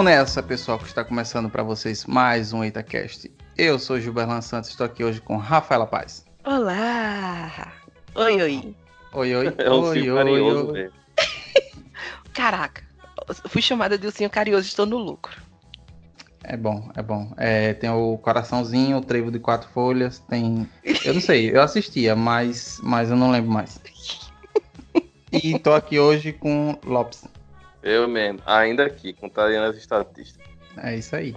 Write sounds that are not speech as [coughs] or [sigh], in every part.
Vamos nessa, pessoal, que está começando para vocês mais um EitaCast. Eu sou Gilberlan Santos, estou aqui hoje com Rafaela Paz. Olá! Oi, oi. Oi, oi. [laughs] É um oi, carinhoso oi. [laughs] Caraca, fui chamada de ursinho carinhoso, estou no lucro. É bom, é bom. É, tem o coraçãozinho, o trevo de quatro folhas, tem. Eu não sei, eu assistia, mas, mas eu não lembro mais. [laughs] E tô aqui hoje com Lopes. Eu mesmo, ainda aqui, contrariando as estatísticas. É isso aí.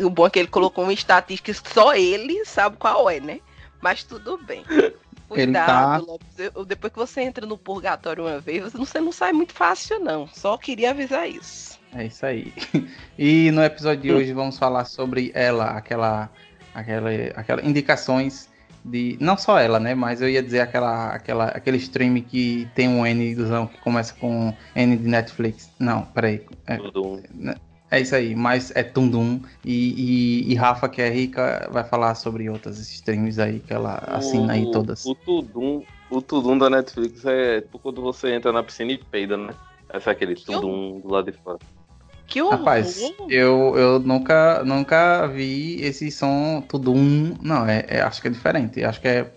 O bom é que ele colocou uma estatística que só ele sabe qual é, né? Mas tudo bem. [laughs] Ele tá- Cuidado, Lopes. Eu- depois que você entra no purgatório uma vez, você não sai muito fácil, não. Só queria avisar isso. É isso aí. [laughs] E no episódio de hoje vamos falar sobre ela, aquela, aquela, aquela indicações de não só ela, né? Mas eu ia dizer aquela, aquela, aquele stream que tem um N que começa com N de Netflix. Não, peraí. É, um. é isso aí, mas é Tundum. E, e, e Rafa, que é rica, vai falar sobre outras streams aí que ela assina aí todas. O Tudum, o Tudum da Netflix é tipo quando você entra na piscina e peida, né? Esse é aquele Tudum do lado de fora. Que horror! Rapaz, eu, eu nunca, nunca vi esse som Tudum. Não, é, é- acho que é diferente. Acho que é.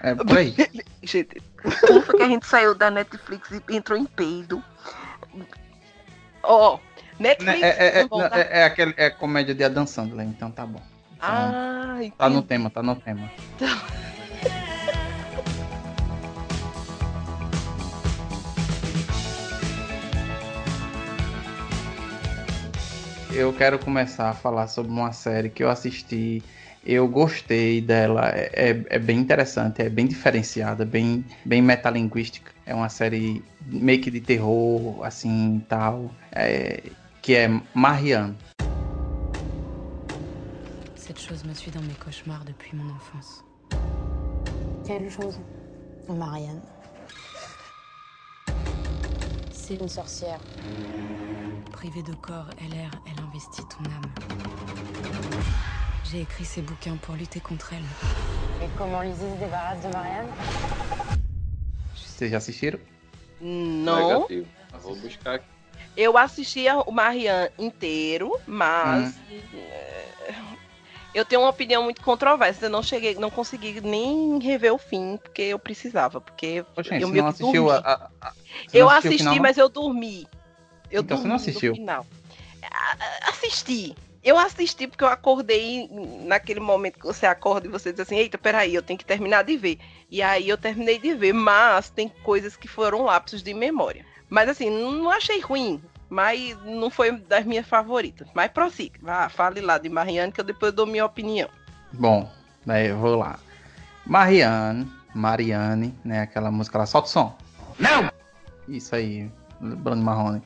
É por aí. [laughs] Gente, foi que a gente saiu da Netflix e entrou em peido? Ó, Né, Netflix. É, é, é, não volta- é, é aquele, é comédia de Adam Sandler, então tá bom. Ah, Tá no entendi. tema, tá no tema. Eu quero começar a falar sobre uma série que eu assisti. Eu gostei dela, é, é- é bem interessante, é bem diferenciada, bem, bem metalinguística. É uma série meio que de terror, assim tal. é, que é Marianne. Cette chose me suit dans mes cauchemars depuis mon enfance. Quelle chose Marianne. C'est une sorcière. Privée de corps l'air, elle investit ton âme. J'ai écrit ces bouquins pour lutter contre elle. Et comment Lizzie se débarrasse de Marianne Vocês já assistiram? Não. Negativo. Vou buscar aqui. Eu assisti a- o Marianne inteiro, mas é, eu tenho uma opinião muito controversa. Eu não cheguei, não consegui nem rever o fim, porque eu precisava, porque Ô, gente, eu meio que assistiu dormi. a, a- Eu assisti, final, mas eu dormi. Eu Então você não assistiu? no final. Assisti. Eu assisti porque eu acordei naquele momento que você acorda e você diz assim, eita, peraí, eu tenho que terminar de ver. E aí eu terminei de ver, mas tem coisas que foram lapsos de memória. Mas assim, não achei ruim, mas não foi das minhas favoritas. Mas prossiga, vá, fale lá de Marianne que eu depois dou minha opinião. Bom, daí eu vou lá. Marianne, Marianne, né? Aquela música lá, solta o som. Não! Isso aí, Bruno Marrone.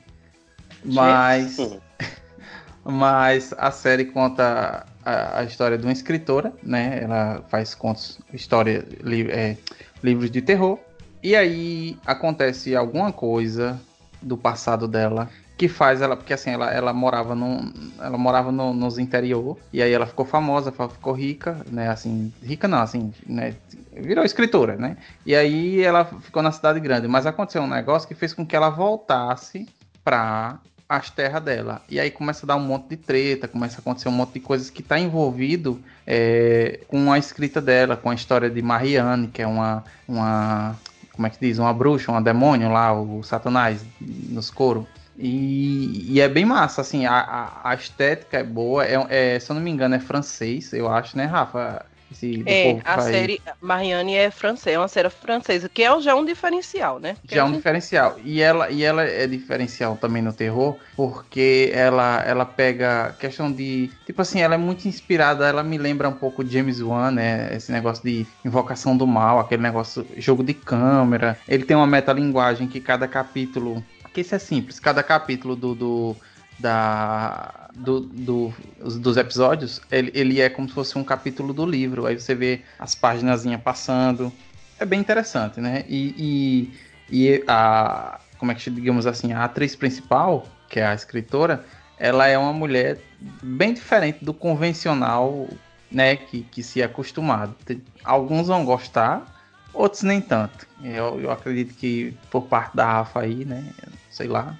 Mas, [laughs] mas a série conta a, a história de uma escritora, né? Ela faz contos, história, li, é, livros de terror. E aí acontece alguma coisa do passado dela que faz ela, porque assim, ela, ela morava num, ela morava no, nos interior e aí ela ficou famosa, ficou rica, né, assim, rica não, assim, né, virou escritora, né? E aí ela ficou na cidade grande, mas aconteceu um negócio que fez com que ela voltasse para as terras dela. E aí começa a dar um monte de treta, começa a acontecer um monte de coisas que está envolvido é, com a escrita dela, com a história de Marianne, que é uma, uma como é que diz, uma bruxa, uma demônio lá, o Satanás nos coros. E, e é bem massa, assim, a, a, a estética é boa, é, é, se eu não me engano é francês, eu acho, né, Rafa? Esse, É, que a faz- série Marianne é francesa, é uma série francesa, que é já um diferencial, né? Porque Já é um diferencial. E ela, e ela é diferencial também no terror, porque ela, ela pega questão de. Tipo assim, ela é muito inspirada, ela me lembra um pouco de James Wan, né? Esse negócio de invocação do mal, aquele negócio, jogo de câmera. Ele tem uma metalinguagem que cada capítulo. Que isso é simples, cada capítulo do. do da, do, do- os- dos episódios, ele, ele é como se fosse um capítulo do livro. Aí você vê as páginas passando. É bem interessante, né? E, e, e a. Como é que digamos assim? A atriz principal, que é a escritora, ela é uma mulher bem diferente do convencional, né? Que, que se é acostumado. Alguns vão gostar, outros nem tanto. Eu, eu acredito que por parte da Rafa aí, né? Sei lá.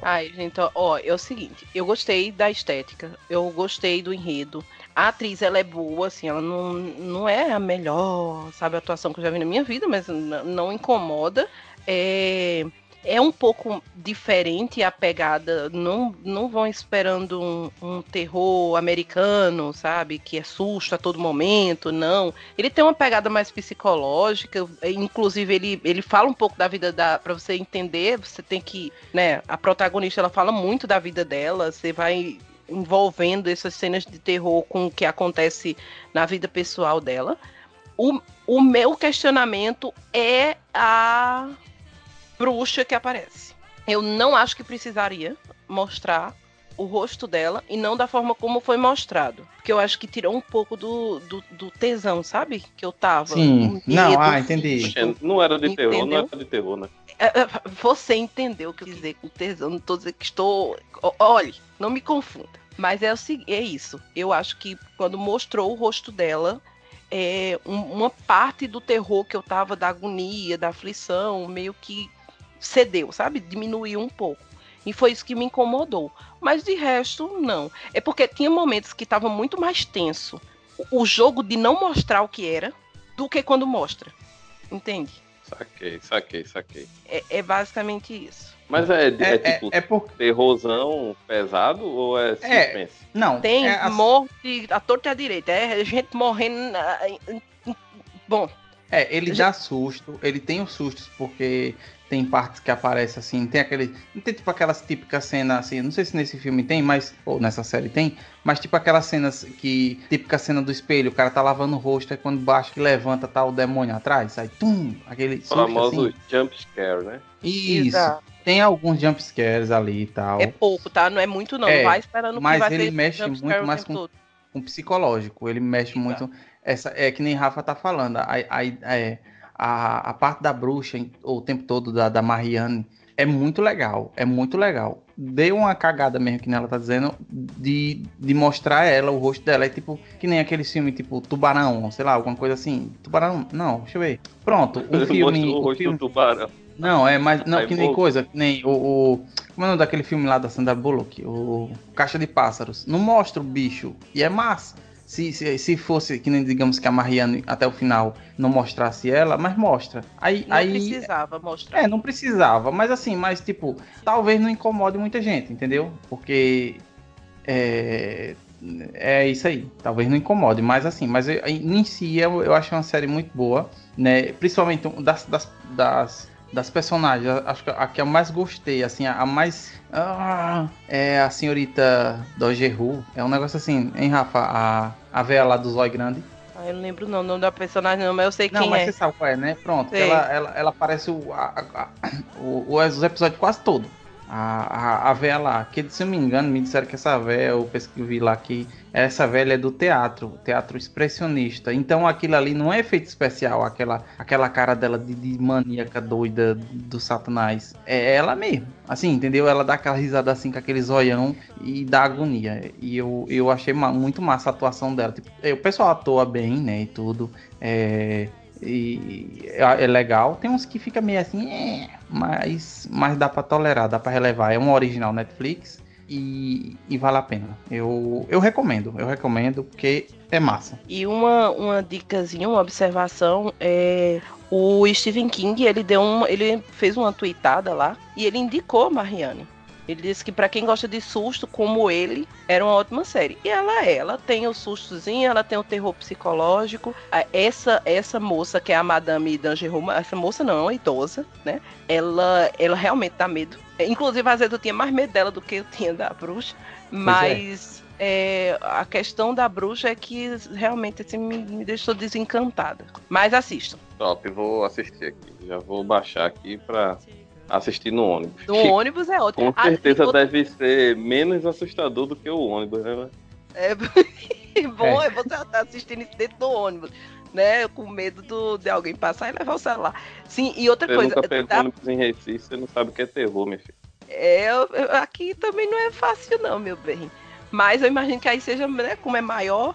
Ai, gente, ó, é o seguinte, eu gostei da estética, eu gostei do enredo. A atriz, ela é boa, assim, ela não, não é a melhor, sabe, atuação que eu já vi na minha vida, mas não incomoda. É, é um pouco diferente a pegada, não, não vão esperando um, um terror americano, sabe, que é susto a todo momento, não. Ele tem uma pegada mais psicológica, inclusive ele, ele fala um pouco da vida da, para você entender, você tem que, né, a protagonista ela fala muito da vida dela, você vai envolvendo essas cenas de terror com o que acontece na vida pessoal dela. O, o meu questionamento é a bruxa que aparece. Eu não acho que precisaria mostrar o rosto dela e não da forma como foi mostrado. Porque eu acho que tirou um pouco do, do, do tesão, sabe? Que eu tava. Sim. Não, ah, entendi. Não era de terror, não Entendeu? era de terror, né? É, é, Você entendeu o que eu quis dizer com tesão. Não tô dizendo que estou. Olhe, não me confunda. Mas é, o, é isso. Eu acho que quando mostrou o rosto dela, é, um- uma parte do terror que eu tava, da agonia, da aflição, meio que cedeu, sabe? Diminuiu um pouco. E foi isso que me incomodou. Mas de resto, não. É porque tinha momentos que tava muito mais tenso o- jogo de não mostrar o que era do que quando mostra. Entende? Saquei, saquei, saquei. É, é basicamente isso. Mas é, é, É, é, tipo é por. terrorzão pesado ou é suspense? Não. Tem é assim- morte à torta e à direita. É gente morrendo. Bom, É, ele dá susto, ele tem os sustos, porque tem partes que aparecem assim, tem aquele. Não tem tipo aquelas típicas cenas assim, não sei se nesse filme tem, mas. Ou nessa série tem, mas tipo aquelas cenas que. Típica cena do espelho, o cara tá lavando o rosto, aí quando baixa que levanta, tá o demônio atrás, aí tum! Aquele O susto famoso assim. jump scare, né? Isso. exato. Tem alguns jump scares ali e tal. é pouco, tá? Não é muito, não. É, não vai esperando que mas vai ele ter mexe muito mais com- com psicológico. Ele mexe Exato. muito. Essa, é que nem Rafa tá falando. A, a, é, a, a parte da bruxa, o tempo todo da, da Marianne, é muito legal. É muito legal. Deu uma cagada mesmo que nela tá dizendo de, de mostrar ela, o rosto dela. É tipo que nem aquele filme tipo Tubarão, sei lá, alguma coisa assim. Tubarão? Não, deixa eu ver. Pronto, um filme. O rosto filme do tubarão. não, é mais. Não, Aí, que nem coisa, que nem o, o. Como é o nome daquele filme lá da Sandra Bullock? O Caixa de Pássaros. Não mostra o bicho. E é massa. Se, se, se fosse, que nem digamos que a Marianne até o final não mostrasse ela, mas mostra. Aí. Não aí precisava mostrar. é, não precisava, mas assim, mas tipo, talvez não incomode muita gente, entendeu? Porque é, é isso aí, talvez não incomode, mas assim, mas eu- em si eu, eu acho uma série muito boa, né? Principalmente das, das, das, das personagens, acho que a que eu mais gostei, assim, a, a mais. ah, é a senhorita Dogeru, é um negócio assim, hein, Rafa? A, a véia lá do Zói Grande. Ah, eu não lembro não, o nome da personagem, não, mas eu sei Não, quem mas é. você sabe qual é, né? Pronto, ela, ela, ela aparece o, a- a- o- os episódios quase todos. A, a, a que se eu me engano, me disseram que essa véia, eu pesquisei lá que essa velha é do teatro, teatro expressionista. Então aquilo ali não é efeito especial, aquela, aquela cara dela de, de maníaca doida do satanás. É ela mesmo. Assim, entendeu? Ela dá aquela risada assim com aquele zoião e dá agonia. E eu, eu achei muito massa a atuação dela. Tipo, é, o pessoal atua bem, né? E tudo. É, e é é legal. Tem uns que fica meio assim, é, mas, mas dá pra tolerar, dá pra relevar. É um original Netflix e, e vale a pena. Eu, eu recomendo, eu recomendo porque é massa. E uma, uma dicasinha, uma observação é o Stephen King, ele deu um, ele fez uma tweetada lá e ele indicou Marianne. Ele disse que pra quem gosta de susto, como ele, era uma ótima série. E ela é, ela tem o sustozinho, ela tem o terror psicológico. Essa essa moça que é a Madame Dangerous, essa moça não, é uma idosa, né? Ela ela realmente dá medo. É, Inclusive às vezes eu tinha mais medo dela do que eu tinha da bruxa, mas é, a questão da bruxa é que realmente assim, me, me deixou desencantada. Mas assistam. Top, vou assistir aqui. Já vou baixar aqui pra assistir no ônibus. No ônibus é ótimo. Com Ah, certeza outra- deve ser menos assustador do que o ônibus, né? [laughs] É bom é. você estar assistindo isso dentro do ônibus, né? Com medo do, de alguém passar e levar o celular. Sim, e outra Você coisa, nunca pegou dá- ônibus em Recife, você não sabe o que é terror, meu filho. é, aqui também não é fácil não, meu bem. Mas eu imagino que aí seja, né, como é maior.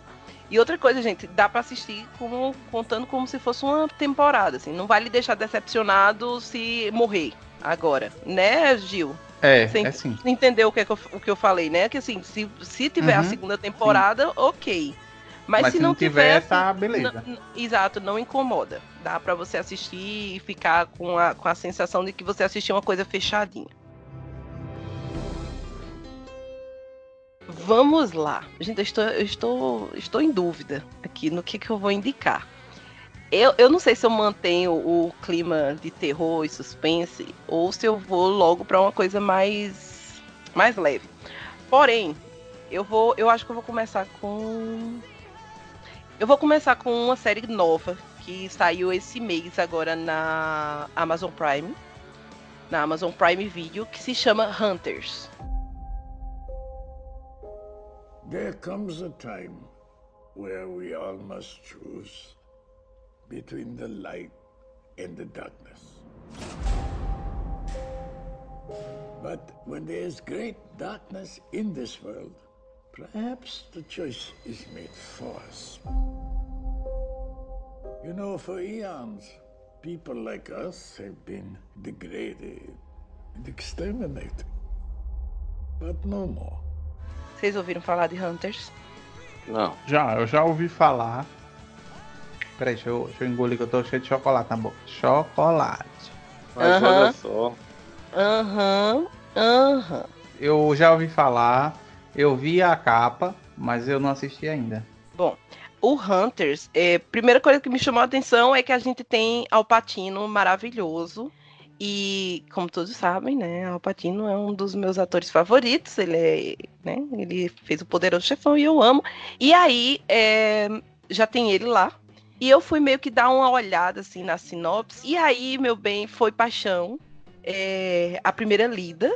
E outra coisa, gente, dá pra assistir como, contando como se fosse uma temporada, assim. Não vai lhe deixar decepcionado se morrer agora, né, Gil? É, Você é sim. entendeu o que, é que eu, o que eu falei, né? Que assim, se, se tiver a Uhum, segunda temporada, ok. Mas, Mas se, não tiver, assim, tá beleza. Exato, não incomoda. Dá pra você assistir e ficar com a, com a sensação de que você assistiu uma coisa fechadinha. Vamos lá. Gente, eu estou, eu estou, estou em dúvida aqui no que, que eu vou indicar. Eu, eu não sei se eu mantenho o clima de terror e suspense ou se eu vou logo pra uma coisa mais, mais leve. Porém, eu vou, eu acho que eu vou começar com eu vou começar com uma série nova que saiu esse mês agora na Amazon Prime, na Amazon Prime Video, que se chama Hunters. There comes a time where we all must choose between the light and the darkness. But when there is great darkness in this world, perhaps the choice is made for us. You know, for eons, people like us have been degraded and exterminated. But no more. Vocês ouviram falar de Hunters? Não. Já, eu já ouvi falar. Peraí, deixa eu, deixa eu engolir que eu tô cheio de chocolate na boca. Chocolate. Mas olha só. Aham, aham. Eu já ouvi falar, eu vi a capa, mas eu não assisti ainda. Bom, o Hunters, é, primeira coisa que me chamou a atenção é que a gente tem Alpatino maravilhoso. E, como todos sabem, né, Alpatino é um dos meus atores favoritos. Ele é, né, ele fez o Poderoso Chefão e eu amo. E aí, é, já tem ele lá. E eu fui meio que dar uma olhada, assim, na sinopse. E aí, meu bem, foi paixão. É, a primeira lida,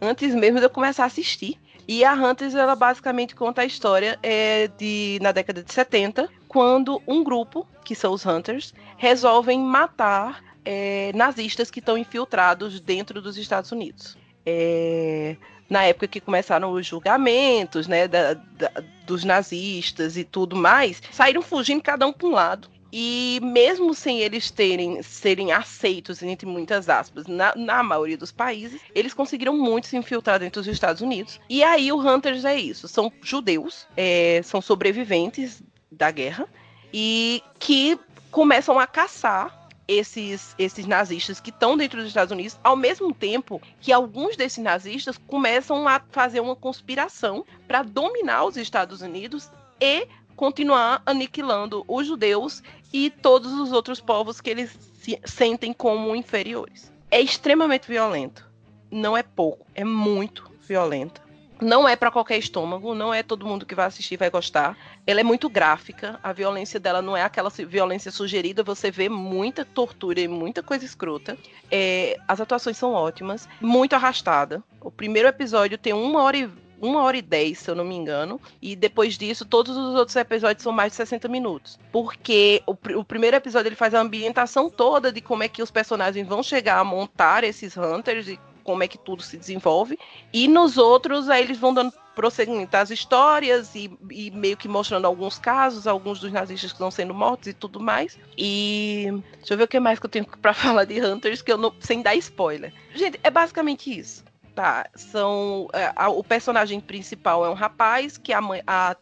antes mesmo de eu começar a assistir. E a Hunters, ela basicamente conta a história é, de na década de 70, quando um grupo, que são os Hunters, resolvem matar é, nazistas que estão infiltrados dentro dos Estados Unidos. É, na época que começaram os julgamentos né, da- da- dos nazistas e tudo mais, saíram fugindo cada um para um lado. E mesmo sem eles terem serem aceitos, entre muitas aspas, na, na maioria dos países, eles conseguiram muito se infiltrar dentro dos Estados Unidos. E aí o Hunters é isso: são judeus, é, são sobreviventes da guerra e que começam a caçar esses, esses nazistas que estão dentro dos Estados Unidos, ao mesmo tempo que alguns desses nazistas começam a fazer uma conspiração para dominar os Estados Unidos e continuar aniquilando os judeus e todos os outros povos que eles se sentem como inferiores. É extremamente violento. Não é pouco, é muito violento. Não é para qualquer estômago, não é todo mundo que vai assistir vai gostar. Ela é muito gráfica, a violência dela não é aquela violência sugerida, você vê muita tortura e muita coisa escrota. É, as atuações são ótimas, muito arrastada. O primeiro episódio tem uma hora e uma hora e dez, se eu não me engano. E depois disso, todos os outros episódios são mais de 60 minutos. Porque o, pr- o primeiro episódio ele faz a ambientação toda de como é que os personagens vão chegar a montar esses hunters e como é que tudo se desenvolve. E nos outros, aí eles vão dando prosseguimento às histórias e, e meio que mostrando alguns casos, alguns dos nazistas que estão sendo mortos e tudo mais. E deixa eu ver o que mais que eu tenho pra [laughs] falar de Hunters, que eu não, sem dar spoiler. Gente, é basicamente isso. Tá, são. é, a- o personagem principal é um rapaz que a, mãe, a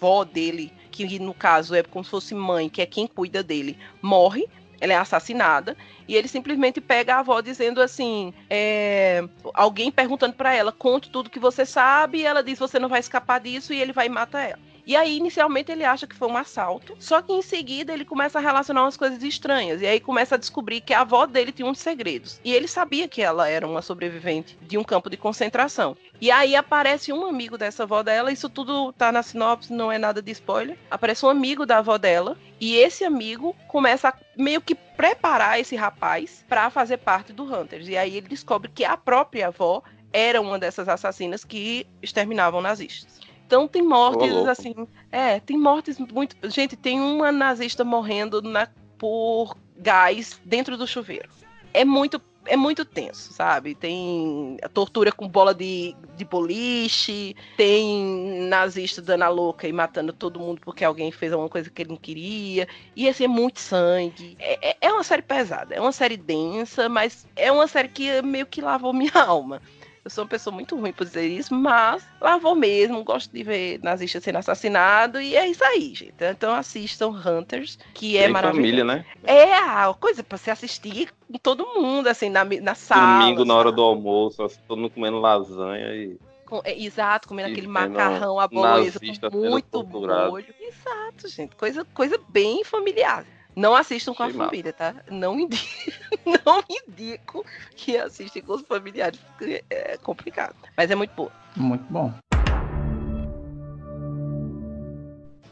vó dele, que no caso é como se fosse mãe, que é quem cuida dele, morre. Ela é assassinada e ele simplesmente pega a avó dizendo assim: é, alguém perguntando pra ela, conte tudo que você sabe, e ela diz: você não vai escapar disso, e ele vai e mata ela. E aí, inicialmente, ele acha que foi um assalto, só que em seguida ele começa a relacionar umas coisas estranhas. E aí começa a descobrir que a avó dele tinha uns segredos. E ele sabia que ela era uma sobrevivente de um campo de concentração. E aí aparece um amigo dessa avó dela, isso tudo tá na sinopse, não é nada de spoiler. Aparece um amigo da avó dela, e esse amigo começa a meio que preparar esse rapaz para fazer parte do Hunters. E aí ele descobre que a própria avó era uma dessas assassinas que exterminavam nazistas. Então tem mortes assim, é, tem mortes muito, gente, tem uma nazista morrendo na por gás dentro do chuveiro. É muito é muito tenso, sabe? Tem a tortura com bola de, de boliche, tem nazista dando a louca e matando todo mundo porque alguém fez alguma coisa que ele não queria. E assim, é muito sangue. É, é- é uma série pesada, é uma série densa, mas é uma série que meio que lavou minha [laughs] alma. Eu sou uma pessoa muito ruim por dizer isso, mas lá vou mesmo, gosto de ver nazista sendo assassinado e é isso aí, gente. Então assistam Hunters, que é Tem maravilhoso. família, né? É a coisa pra se assistir com todo mundo, assim, na, na sala. Domingo, na hora sabe? do almoço, assim, todo mundo comendo lasanha e. Com- é, exato, comendo E aquele macarrão à bolonhesa com muito molho. Exato, gente. Coisa, coisa bem familiar. Não assistam com a Achei massa. família, tá? Não indico, [laughs] não indico que assistam com os familiares, porque é complicado. Mas é muito boa. Muito bom.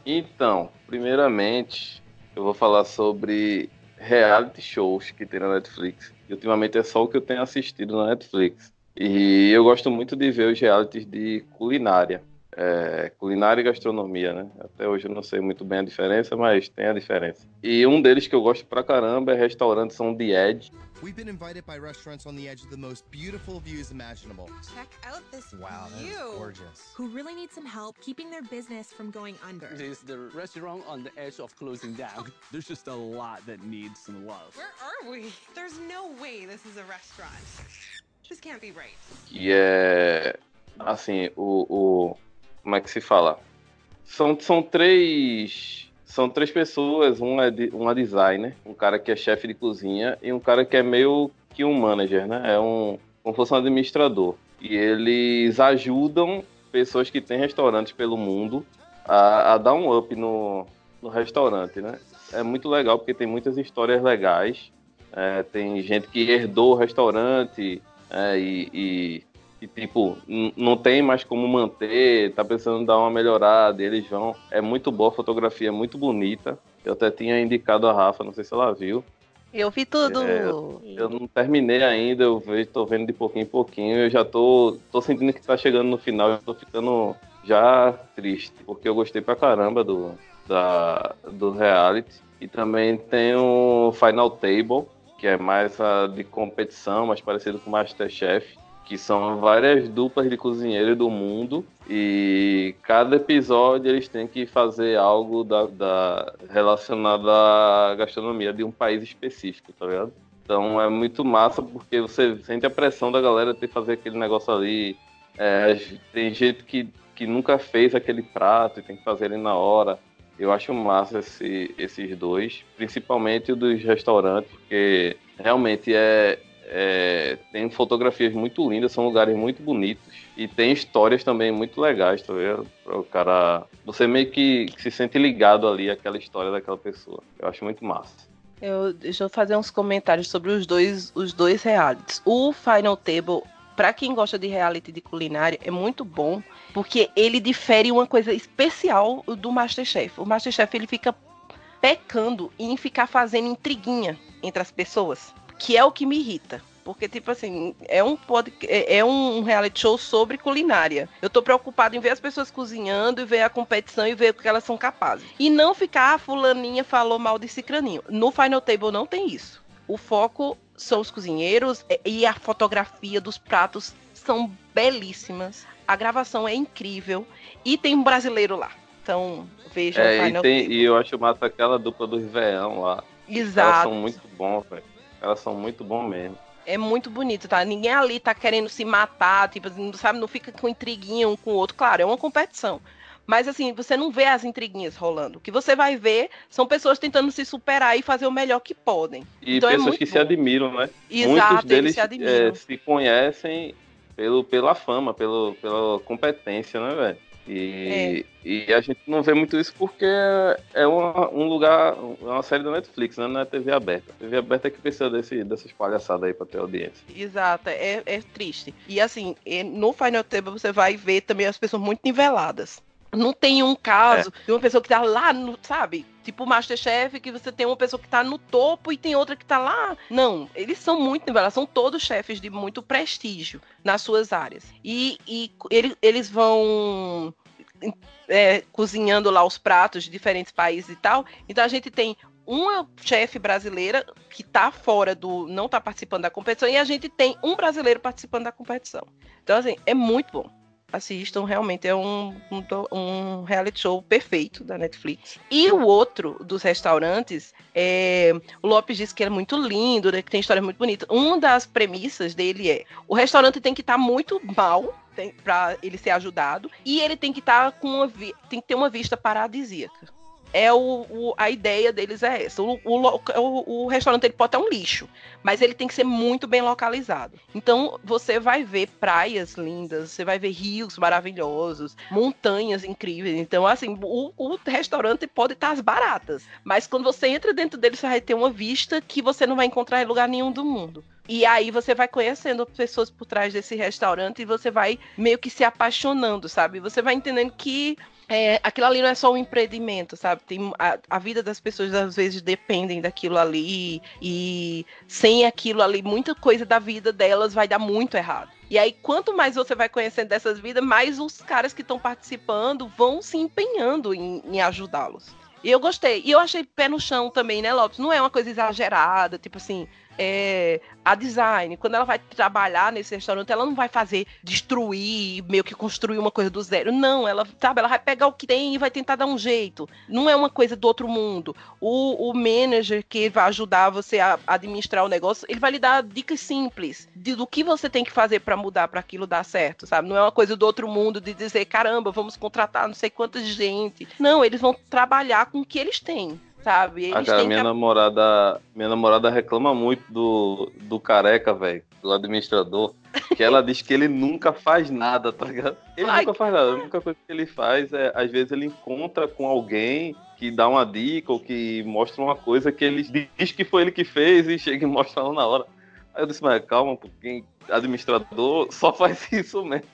Então, primeiramente, eu vou falar sobre reality shows que tem na Netflix. E ultimamente é só o que eu tenho assistido na Netflix. E eu gosto muito de ver os realities de culinária. É, culinária e gastronomia, né? Até hoje eu não sei muito bem a diferença, mas tem a diferença. E um deles que eu gosto pra caramba é restaurantes on the Edge. We've been invited by restaurants on the edge of the most beautiful views imaginable. Check out this Wow, view. gorgeous. who really need some help keeping their business from going under. is the restaurant on the edge of closing down. [laughs] There's just a lot that needs some love. Where are we? There's no way this is a restaurant. This can't be right. que é assim o, o como é que se fala? São, são três são três pessoas um é de- um é designer um cara que é chefe de cozinha e um cara que é meio que um manager né? É um como se fosse um administrador. E eles ajudam pessoas que têm restaurantes pelo mundo a, a dar um up no, no restaurante né? É muito legal porque tem muitas histórias legais. É, tem gente que herdou o restaurante é, e, e- e, tipo, não tem mais como manter, tá precisando dar uma melhorada, eles vão. É muito boa a fotografia, é muito bonita. Eu até tinha indicado a Rafa, não sei se ela viu. Eu vi tudo. É, Eu não terminei ainda, eu vejo, tô vendo de pouquinho em pouquinho, eu já tô, tô sentindo que tá chegando no final, eu tô ficando já triste, porque eu gostei pra caramba do, da, do reality. E também tem o Final Table, que é mais a de competição, mais parecido com Masterchef, que são várias duplas de cozinheiros do mundo e cada episódio eles têm que fazer algo da, da- relacionado à gastronomia de um país específico, tá ligado? Então é muito massa porque você sente a pressão da galera ter que fazer aquele negócio ali. É, tem gente que, que nunca fez aquele prato e tem que fazer ele na hora. Eu acho massa esse- esses dois, principalmente o dos restaurantes, porque realmente é, é- tem fotografias muito lindas, são lugares muito bonitos e tem histórias também muito legais, tá vendo? Para o cara, você meio que, se sente ligado ali àquela história daquela pessoa. Eu acho muito massa. Eu, deixa eu fazer uns comentários sobre os dois, os dois realities. O Final Table, pra quem gosta de reality de culinária, é muito bom, porque ele difere uma coisa especial do Masterchef. O Masterchef ele fica pecando em ficar fazendo intriguinha entre as pessoas, que é o que me irrita. Porque, tipo assim, é um, pod... é é um reality show sobre culinária. Eu tô preocupado em ver as pessoas cozinhando e ver a competição e ver o que elas são capazes. E não ficar, ah, fulaninha falou mal de cicraninho. No Final Table não tem isso. O foco são os cozinheiros e- e a fotografia dos pratos são belíssimas. A gravação é incrível. E tem um brasileiro lá. Então, vejam o É, e, Final tem, Table. e eu acho massa aquela dupla do Riveão lá. Elas Exato. são muito bons, velho. Elas são muito bons mesmo. É muito bonito, tá? Ninguém ali tá querendo se matar, tipo, sabe? Não fica com intriguinha um com o outro. Claro, é uma competição. Mas assim, você não vê as intriguinhas rolando. O que você vai ver são pessoas tentando se superar e fazer o melhor que podem. E Então é pessoas muito que se bom. admiram, né? Exato, Muitos eles deles se admiram. é, se conhecem pelo, pela fama, pelo, pela competência, né, velho? E, e a gente não vê muito isso porque é uma- um lugar, é uma série da Netflix, né? Não é TV aberta. TV aberta é que precisa desse, dessas palhaçadas aí pra ter audiência. Exato, é, é triste. E assim, no Final Table você vai ver também as pessoas muito niveladas. Não tem um caso de uma pessoa que tá lá, no, sabe? Tipo o Masterchef, que você tem uma pessoa que tá no topo e tem outra que tá lá. Não, eles são muito nivelados, são todos chefes de muito prestígio nas suas áreas. E, e ele- eles vão é, cozinhando lá os pratos de diferentes países e tal. Então a gente tem uma chefe brasileira que tá fora do. não tá participando da competição, e a gente tem um brasileiro participando da competição. Então, assim, é muito bom. Assistam, realmente é um, um, um reality show perfeito da Netflix. E o outro dos restaurantes, é, o Lopes disse que é muito lindo, né, que tem história muito bonita. Uma das premissas dele é: o restaurante tem que estar muito mal para ele ser ajudado e ele tem que estar com uma tem que ter uma vista paradisíaca. É o, o- a ideia deles é essa. O, o, o- restaurante ele pode estar um lixo, mas ele tem que ser muito bem localizado. Então você vai ver praias lindas, você vai ver rios maravilhosos, montanhas incríveis. Então assim, o, o restaurante pode estar as baratas, mas quando você entra dentro dele você vai ter uma vista que você não vai encontrar em lugar nenhum do mundo. E aí você vai conhecendo pessoas por trás desse restaurante e você vai meio que se apaixonando, sabe? Você vai entendendo que é, aquilo ali não é só um empreendimento, sabe? Tem, a, a vida das pessoas às vezes dependem daquilo ali e sem aquilo ali, muita coisa da vida delas vai dar muito errado. E aí, quanto mais você vai conhecendo dessas vidas, mais os caras que estão participando vão se empenhando em, em ajudá-los. E eu gostei. E eu achei pé no chão também, né, Lopes? Não é uma coisa exagerada, tipo assim, é, a design, quando ela vai trabalhar nesse restaurante, ela não vai fazer destruir, meio que construir uma coisa do zero. Não, ela, sabe, ela vai pegar o que tem e vai tentar dar um jeito. Não é uma coisa do outro mundo. O, o manager que vai ajudar você a administrar o negócio, ele vai lhe dar dicas simples de, do que você tem que fazer para mudar para aquilo dar certo, sabe? Não é uma coisa do outro mundo de dizer, caramba, vamos contratar não sei quanta gente. Não, eles vão trabalhar com o que eles têm. Sabe? Eles Ah, cara, minha que namorada, minha namorada reclama muito do, do careca, velho, do administrador, que ela diz que ele nunca faz nada, tá ligado? Ele Ai, nunca faz nada. A única coisa que ele faz é, às vezes, ele encontra com alguém que dá uma dica ou que mostra uma coisa que ele diz que foi ele que fez e chega e mostra lá na hora. Aí eu disse, mas calma, porque administrador só faz [laughs] isso mesmo.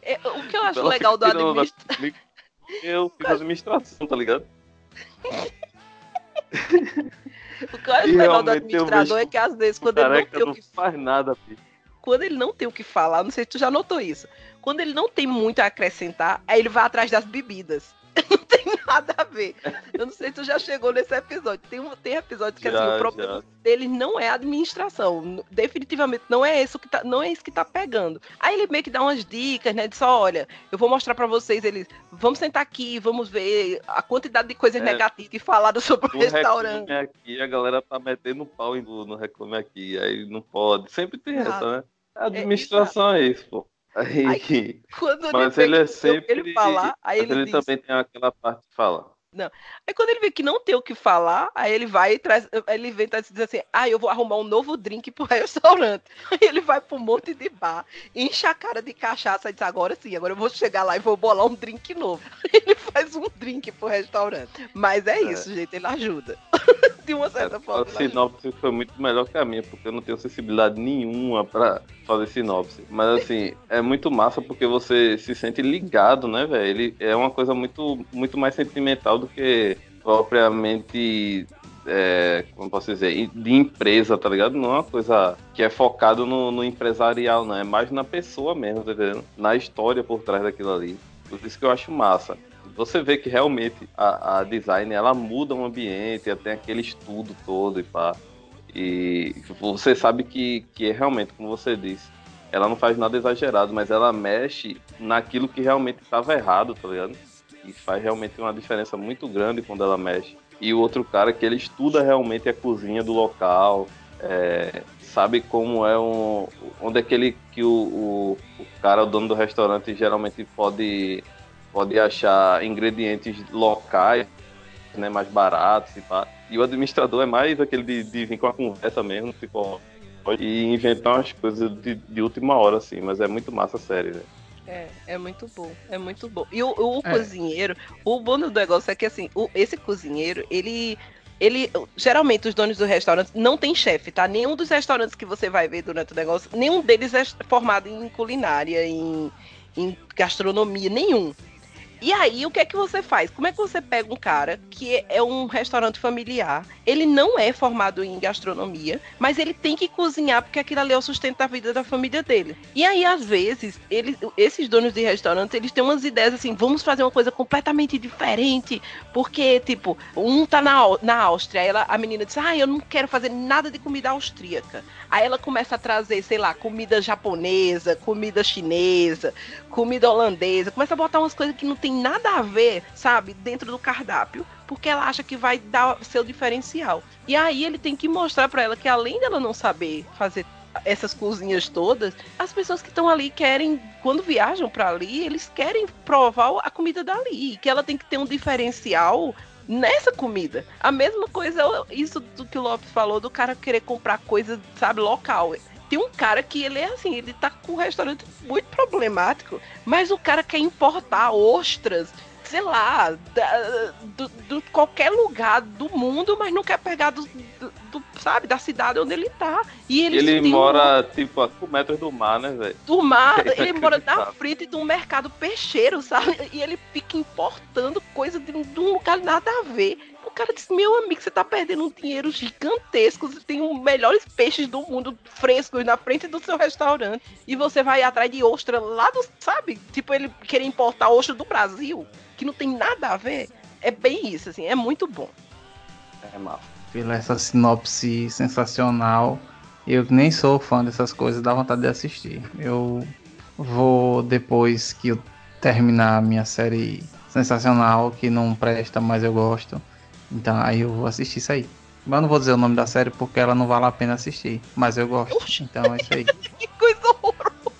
É, o que eu acho Ela legal do administrador. [laughs] Eu fiz administração, tá ligado? [laughs] O que E legal do administrador é que às vezes, quando ele não tem o que faz nada, filho. quando ele não tem o que falar, não sei se tu já notou isso. Quando ele não tem muito a acrescentar, aí ele vai atrás das bebidas. [laughs] Não tem nada a ver. Eu não sei se tu já chegou nesse episódio. Tem, um, tem episódio que assim, Já, o problema já. dele não é a administração. Definitivamente não é isso que tá, não é isso que tá pegando. Aí ele meio que dá umas dicas, né? De só, olha, eu vou mostrar pra vocês, eles, vamos sentar aqui, vamos ver a quantidade de coisas É. negativas que falaram [laughs] sobre o No restaurante. Aqui, a galera tá metendo pau em- no Reclame Aqui, aí não pode. Sempre tem essa, né? A administração é, isso, pô. Aí, Aí, Quando mas vê ele é não sempre. ele falar, aí mas ele, ele diz, também tem aquela parte que fala. Aí quando ele vê que não tem o que falar, aí ele vai e traz. Ele vem e diz assim: Ah, eu vou arrumar um novo drink pro [laughs] restaurante. Aí ele vai pro monte de bar, enche a cara de cachaça e diz: Agora sim, agora eu vou chegar lá e vou bolar um drink novo. [laughs] Aí ele faz um drink pro restaurante. Mas é isso, gente, ele ajuda. [laughs] De uma certa A forma. ele ajuda. sinopse foi muito melhor que a minha, porque eu não tenho sensibilidade nenhuma pra fazer sinopse. Mas assim, é muito massa porque você se sente ligado, né, velho? Ele é uma coisa muito, muito mais sentimental do que propriamente. É, como posso dizer, de empresa, tá ligado? Não é uma coisa que é focado no, no empresarial, não. É mais na pessoa mesmo, tá entendendo? Na história por trás daquilo ali. Por isso que eu acho massa você vê que realmente a, a design ela muda o ambiente, ela tem aquele estudo todo e pá. E você sabe que, que é realmente, como você disse, ela não faz nada exagerado, mas ela mexe naquilo que realmente estava errado, tá ligado? E faz realmente uma diferença muito grande quando ela mexe. E o outro cara que ele estuda realmente a cozinha do local, é, sabe como é um. onde é que, ele, que o, o, o cara, o dono do restaurante, geralmente pode pode achar ingredientes locais, né, mais baratos e pá. E o administrador é mais aquele de, de vir com a conversa mesmo, tipo, e inventar umas coisas de, de última hora, assim, mas é muito massa a série, né? É, é muito bom, é muito bom. E o, o É. cozinheiro, o bom do negócio é que assim, o- esse cozinheiro, ele. Ele, geralmente, os donos do restaurante não tem chefe, tá? Nenhum dos restaurantes que você vai ver durante o negócio, nenhum deles é formado em culinária, em, em gastronomia, nenhum. E aí, o que é que você faz? Como é que você pega um cara que é um restaurante familiar? Ele não é formado em gastronomia, mas ele tem que cozinhar porque aquilo ali é o sustento da vida da família dele. E aí, às vezes, eles, esses donos de restaurante, eles têm umas ideias assim, vamos fazer uma coisa completamente diferente, porque, tipo, um tá na, na Áustria, ela, a menina diz, ah, eu não quero fazer nada de comida austríaca. Aí ela começa a trazer, sei lá, comida japonesa, comida chinesa, comida holandesa, começa a botar umas coisas que não tem nada a ver, sabe, dentro do cardápio, porque ela acha que vai dar seu diferencial. E aí ele tem que mostrar para ela que além dela não saber fazer essas cozinhas todas, as pessoas que estão ali querem, quando viajam para ali, eles querem provar a comida dali, que ela tem que ter um diferencial nessa comida. A mesma coisa, isso do que o Lopes falou, do cara querer comprar coisa, sabe, local tem um cara que ele é assim, ele tá com um restaurante muito problemático, mas o cara quer importar ostras, sei lá, do, do, qualquer lugar do mundo, mas não quer pegar do, do, do sabe, da cidade onde ele tá. E ele, ele mora, um... tipo, a 5 metros do mar, né, velho? Do mar, [laughs] ele mora na frente de um mercado peixeiro, sabe? E ele fica importando coisa de, de um lugar nada a ver cara disse: Meu amigo, você tá perdendo um dinheiro gigantesco. Você tem os melhores peixes do mundo frescos na frente do seu restaurante. E você vai atrás de ostra lá do. Sabe? Tipo, ele querer importar ostra do Brasil, que não tem nada a ver. É bem isso, assim. É muito bom. É mal. Pela essa sinopse sensacional. Eu nem sou fã dessas coisas, dá vontade de assistir. Eu vou, depois que eu terminar a minha série sensacional, que não presta, mas eu gosto, então aí eu vou assistir isso aí. Mas eu não vou dizer o nome da série porque ela não vale a pena assistir. Mas eu gosto. Oxi. Então é isso aí. [laughs] que coisa horrorosa.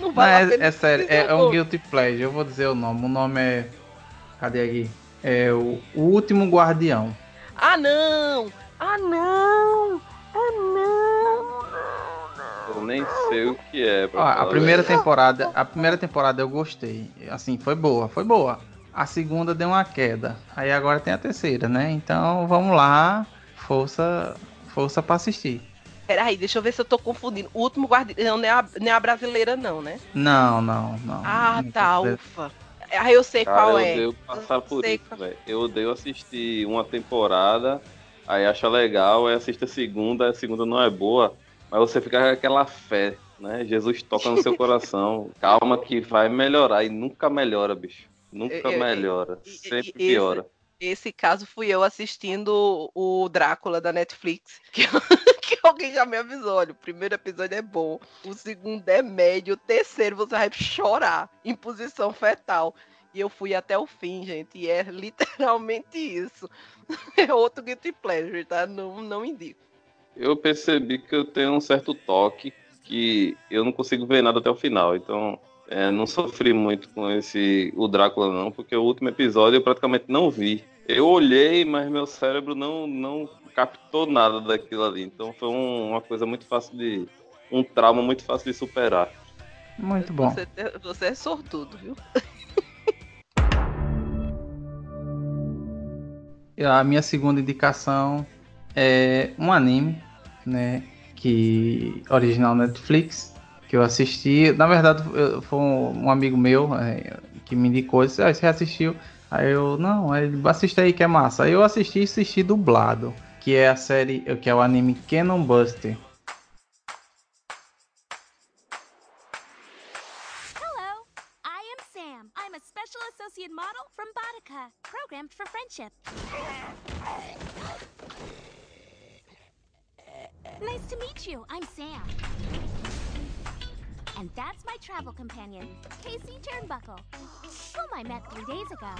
Não vale não, é, é sério, é, é, um Guilty Pleasure. Eu vou dizer o nome. O nome é. Cadê aqui? É o, o Último Guardião. Ah não! Ah não! Ah não! Eu nem sei o que é. Ó, a primeira temporada, a primeira temporada eu gostei. Assim, foi boa, foi boa a segunda deu uma queda. Aí agora tem a terceira, né? Então vamos lá, força, força para assistir. Peraí, deixa eu ver se eu tô confundindo. O último guardião não é a, não é a brasileira, não, né? Não, não, não. Ah, não tá, ufa. Aí eu sei Cara, qual eu é. Odeio passar por isso, qual... Eu odeio assistir uma temporada, aí acha legal, aí assiste a segunda, a segunda não é boa, mas você fica com aquela fé, né? Jesus toca no seu [laughs] coração. Calma que vai melhorar e nunca melhora, bicho. Nunca eu, melhora, eu, sempre piora. Esse caso fui eu assistindo o Drácula da Netflix, que, que, [laughs] alguém já me avisou. Olha, o primeiro episódio é bom, o segundo é médio, o terceiro você vai chorar em posição fetal. E eu fui até o fim, gente, e é [laughs] literalmente isso. [laughs] É outro guilty pleasure, tá? Não, não indico. Eu percebi que eu tenho um certo toque que eu não consigo ver nada até o final, então é, não sofri muito com esse o Drácula não, porque o último episódio eu praticamente não vi. Eu olhei, mas meu cérebro não não captou nada daquilo ali. Então foi um, uma coisa muito fácil de um trauma muito fácil de superar. Muito bom. Você, você é sortudo, viu? [laughs] A minha segunda indicação é um anime, né, que original Netflix, que eu assisti. Na verdade, foi um amigo meu é, que me indicou, disse, ah, você assistiu? Aí eu, não, ele assiste aí que é massa. Aí eu assisti e assisti dublado, que é a série, que é o anime Cannon Buster. Hello, I am Sam. I'm a special associate model from Bodica, programmed for friendship. Nice to meet you. I'm Sam. And that's my travel companion, Casey Turnbuckle, whom I met three days ago.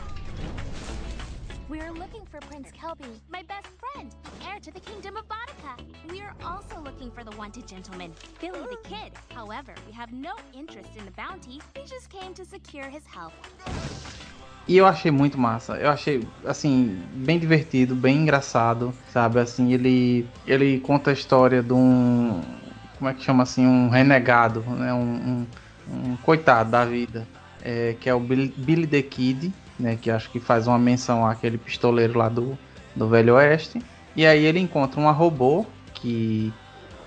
We're looking for Prince Kelby, my best friend, heir to the Kingdom of Bodica. We're also looking for the wanted gentleman, Billy the Kid. However, we have no interest in the bounty. We just came to secure his help. E eu achei muito massa. Eu achei, assim, bem divertido, bem engraçado, sabe? Assim, ele, ele conta a história de um, como é que chama assim, um renegado, né? um, um, um coitado da vida, é, que é o Billy the Kid, né? que acho que faz uma menção àquele pistoleiro lá do, do Velho Oeste. E aí ele encontra uma robô que,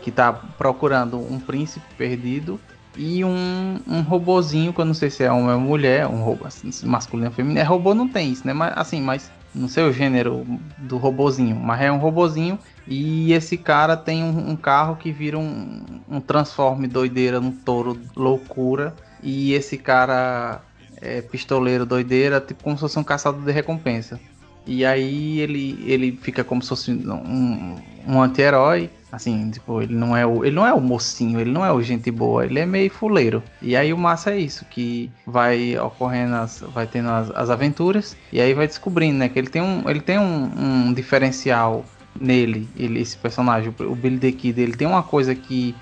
que tá procurando um príncipe perdido e um, um robozinho, que eu não sei se é homem ou mulher, um robô assim, masculino ou feminino. É robô não tem isso, né? Mas assim, mas não sei o gênero do robozinho, mas é um robozinho e esse cara tem um, um carro que vira um, um transforme doideira, um touro loucura. E esse cara é pistoleiro doideira, tipo como se fosse um caçador de recompensa. E aí ele, ele fica como se fosse um, um anti-herói. Assim, tipo, ele não é o. Ele não é o mocinho, ele não é o gente boa, ele é meio fuleiro. E aí o massa é isso, que vai ocorrendo as. Vai tendo as, as aventuras. E aí vai descobrindo, né? Que ele tem um. Ele tem um, um diferencial nele, ele, esse personagem, o Billy the Kid, ele tem uma coisa que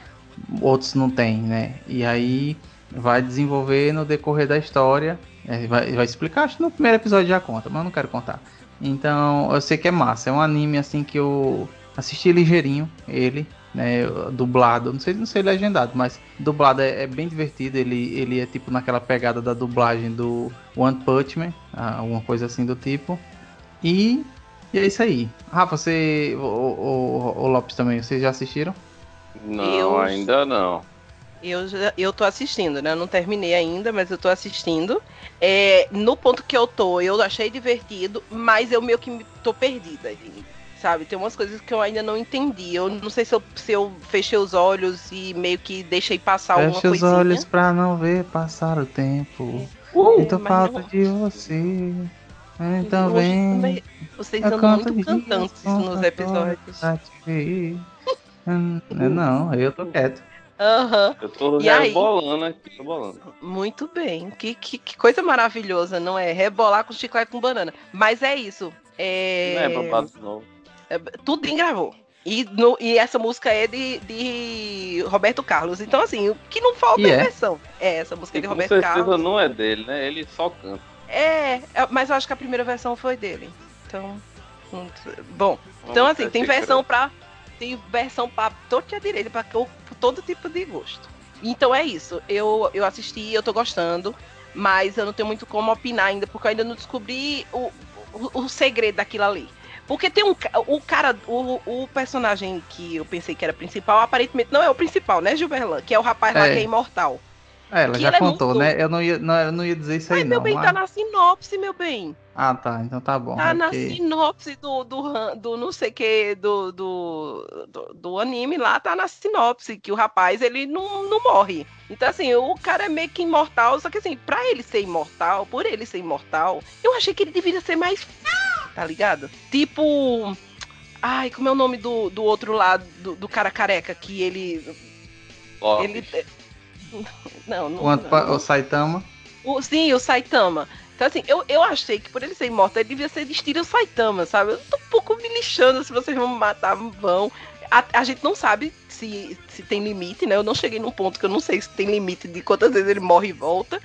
outros não têm, né? E aí vai desenvolver no decorrer da história. É, vai, vai explicar, acho que no primeiro episódio já conta, mas eu não quero contar. Então, eu sei que é massa. É um anime assim que eu assisti ligeirinho, ele, né, dublado, não sei, não sei legendado, mas dublado é, é, bem divertido. Ele, ele é tipo naquela pegada da dublagem do One Punch Man, alguma coisa assim do tipo. E, e é isso aí. Rafa, você, o, o, o Lopes também, vocês já assistiram? Não, eu... ainda não. Eu, já, eu tô assistindo, né? Eu não terminei ainda, mas eu tô assistindo. É, no ponto que eu tô, eu achei divertido, mas eu meio que tô perdida. Sabe? Tem umas coisas que eu ainda não entendi. Eu não sei se eu, se eu fechei os olhos e meio que deixei passar Feche alguma coisa. Feche os olhos pra não ver passar o tempo. Uh, então falta não... de você. Então vem. Vocês são muito cantantes nos episódios. [laughs] Não, eu tô quieto. Aham. Uhum. Eu tô e rebolando aí, aqui, rebolando. Muito bem. Que, que, que, coisa maravilhosa, não é? Rebolar com chiclete com banana. Mas é isso. É... Não é babado de novo. É, tudo gravou. E, no, e essa música é de, de Roberto Carlos. Então, assim, o que não falta é, é versão. É, essa música é de Roberto Carlos. Com certeza não é dele, né? Ele só canta. É, é, mas eu acho que a primeira versão foi dele. Então. Bom. Então, assim, tem versão pra tem versão para toda a direita, para todo tipo de gosto. Então é isso. Eu, eu assisti, eu tô gostando, mas eu não tenho muito como opinar ainda, porque eu ainda não descobri o, o, o segredo daquilo ali. Porque tem um. O cara. O, o personagem que eu pensei que era principal, aparentemente não é o principal, né, Gilberlan? Que é o rapaz é. lá que é imortal. É, ela já contou, é muito... né? Eu não ia, não, eu não ia dizer isso aí, não. meu bem, mas... tá na sinopse, meu bem. Ah, tá. Então tá bom. Tá é na sinopse do, do, do não sei o que, do, do, do, do, anime lá, tá na sinopse, que o rapaz, ele não, não morre. Então, assim, o cara é meio que imortal, só que assim, pra ele ser imortal, por ele ser imortal, eu achei que ele deveria ser mais... Tá ligado? Tipo... Ai, como é o nome do, do outro lado, do, do cara careca, que ele... Oh. Ele... [laughs] Não, não, Quanto não, o Saitama? O, sim, o Saitama. Então, assim, eu, eu achei que por ele ser imortal, ele devia ser de estilo Saitama, sabe? Eu tô um pouco me lixando se vocês vão me matar, vão. A, a, gente não sabe se, se tem limite, né? Eu não cheguei num ponto que eu não sei se tem limite de quantas vezes ele morre e volta.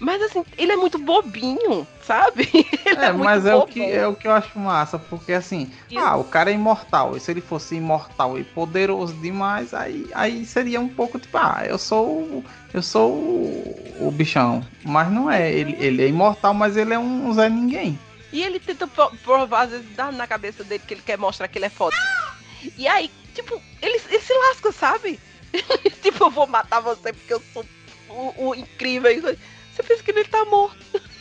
Mas assim, ele é muito bobinho, sabe? [laughs] é, é mas é o, que, é o que eu acho massa, porque assim, ah, o cara é imortal. E se ele fosse imortal e poderoso demais, aí, aí seria um pouco tipo, ah, eu sou eu sou o, o bichão. Mas não é, ele, ele é imortal, mas ele é um, Zé Ninguém. E ele tenta provar, às vezes, dá na cabeça dele que ele quer mostrar que ele é foda. E aí, tipo, ele, ele se lasca, sabe? [laughs] tipo, eu vou matar você porque eu sou o, o incrível. Você pensa que ele tá morto.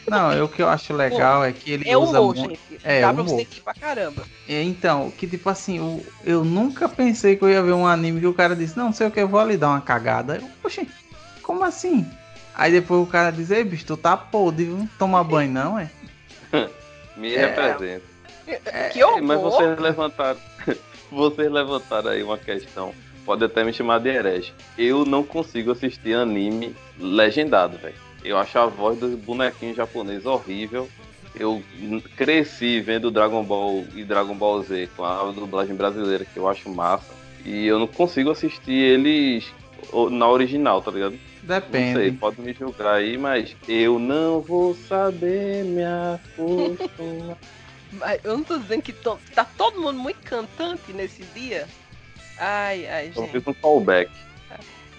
Não, é o que eu acho legal é que ele é usa humor, muito... gente. É, Dá pra humor. você rir pra caramba. É, então, que tipo assim, eu, eu nunca pensei que eu ia ver um anime que o cara disse, não sei o que, eu vou ali dar uma cagada. Eu, poxa, como assim? Aí depois o cara diz, ei bicho, tu tá podre, não toma banho não, é? [laughs] Me é, representa. É, que horror. Mas vocês levantaram, [laughs] vocês levantaram aí uma questão, pode até me chamar de herege. Eu não consigo assistir anime legendado, velho eu acho a voz do bonequinho japonês horrível. Eu cresci vendo Dragon Ball e Dragon Ball Z com a dublagem brasileira, que eu acho massa. E eu não consigo assistir eles na original, tá ligado? Depende. Não sei, pode me julgar aí, mas eu não vou saber me acostumar. [laughs] mas eu não tô dizendo que to... tá todo mundo muito cantante nesse dia. Ai, ai, gente. Eu fiz um callback.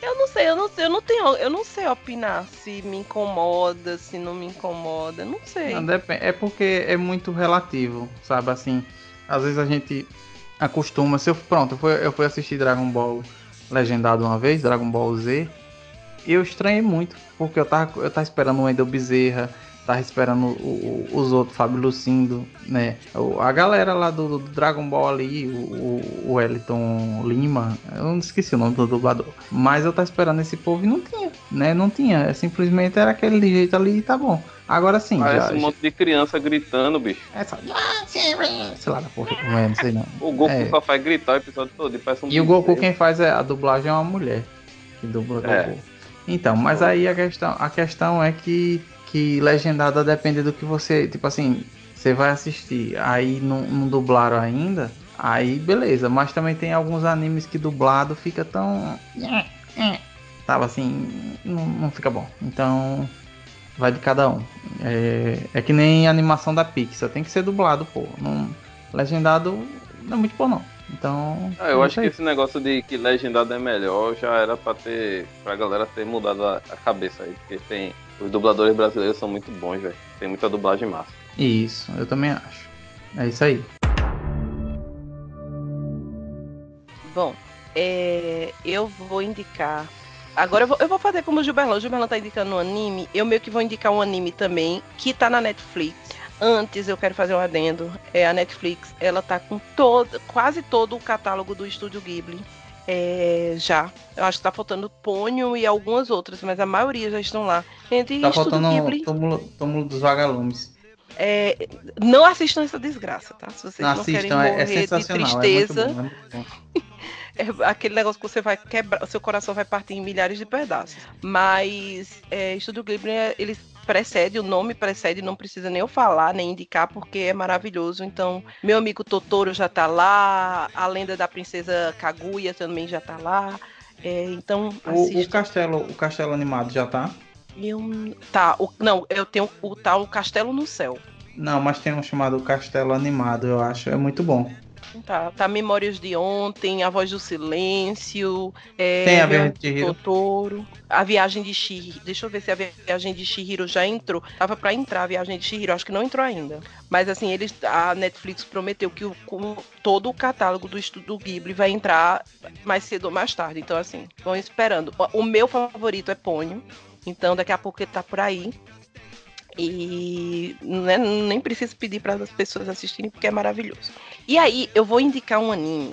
Eu não sei, eu não sei, eu não tenho, eu não sei opinar se me incomoda, se não me incomoda, não sei. Não, depende, é porque é muito relativo, sabe assim. Às vezes a gente acostuma, se eu pronto, eu fui, eu fui assistir Dragon Ball legendado uma vez, Dragon Ball Z, eu estranhei muito, porque eu tava, eu tava esperando o Wendel Bezerra, tava esperando o- o- os outros, Fábio Lucindo, né? A galera lá do, do Dragon Ball ali, o, o- Wellington Lima, eu não esqueci o nome do dublador. Mas eu tava esperando esse povo e não tinha, né? Não tinha. É, simplesmente era aquele jeito ali e tá bom. Agora sim, Parece já, um monte de criança gritando, bicho. é só- sei lá da porra como é, não sei não. O Goku É. só faz gritar o episódio todo. e Parece um E o Goku quem faz é a dublagem é uma mulher que dubla É. Goku. Então, mas aí a questão, a questão é que, que legendada depende do que você, tipo assim, você vai assistir, aí não, não dublaram ainda, aí beleza, mas também tem alguns animes que dublado fica tão tava assim, não, não fica bom. Então, vai de cada um. É, é que nem animação da Pixar, tem que ser dublado, pô. Não, legendado não é muito bom não. Então, Ah, eu é acho que esse negócio de que legendado é melhor já era pra ter. pra galera ter mudado a, a cabeça aí. Porque tem. Os dubladores brasileiros são muito bons, velho. Tem muita dublagem massa. Isso, eu também acho. É isso aí. Bom, é, eu vou indicar. Agora eu vou, eu vou fazer como o Gilberlan. O Gilberlan tá indicando um anime. Eu meio que vou indicar um anime também, que tá na Netflix. Antes eu quero fazer um adendo. É, a Netflix, ela tá com todo, quase todo o catálogo do Estúdio Ghibli. É, já. Eu acho que tá faltando Ponyo e algumas outras, mas a maioria já estão lá. Gente, Tá faltando Ghibli. túmulo, túmulo dos vagalumes. é, não assistam essa desgraça, tá? Se vocês Não não, querem assistam, é, morrer é de. É tristeza, bom, é bom. [laughs] é aquele negócio que você vai quebrar, o seu coração vai partir em milhares de pedaços. Mas é, Estúdio Ghibli, é, ele precede, o nome precede, não precisa nem eu falar, nem indicar, porque é maravilhoso. Então, meu amigo Totoro já tá lá, a lenda da princesa Kaguya também já tá lá. É, então, O, o castelo, o castelo animado já tá? Eu, tá, o- não, eu tenho o tal Castelo no Céu. Não, mas tem um chamado Castelo Animado, eu acho. É muito bom. Tá, tá Memórias de Ontem, A Voz do Silêncio, é, Tem a Viagem de Chihiro. Totoro, A Viagem de Shihiro. Deixa eu ver se a Viagem de Shihiro já entrou. Tava pra entrar a Viagem de Shihiro, acho que não entrou ainda. Mas assim, eles, a Netflix prometeu que o, com todo o catálogo do Estúdio Ghibli vai entrar mais cedo ou mais tarde. Então assim, vão esperando. O, o meu favorito é Ponyo, então daqui a pouco ele tá por aí. E né, nem preciso pedir para as pessoas assistirem porque é maravilhoso. E aí eu vou indicar um anime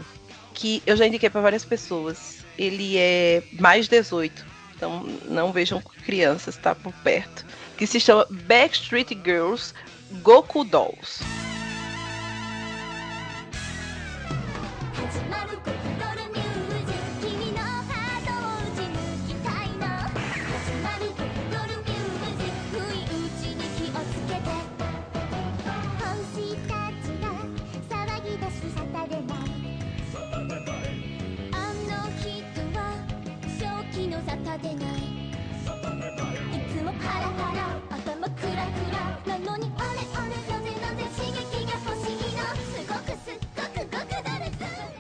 que eu já indiquei para várias pessoas. Ele é mais 18, então não vejam crianças, tá por perto. Que se chama Backstreet Girls Goku Dolls.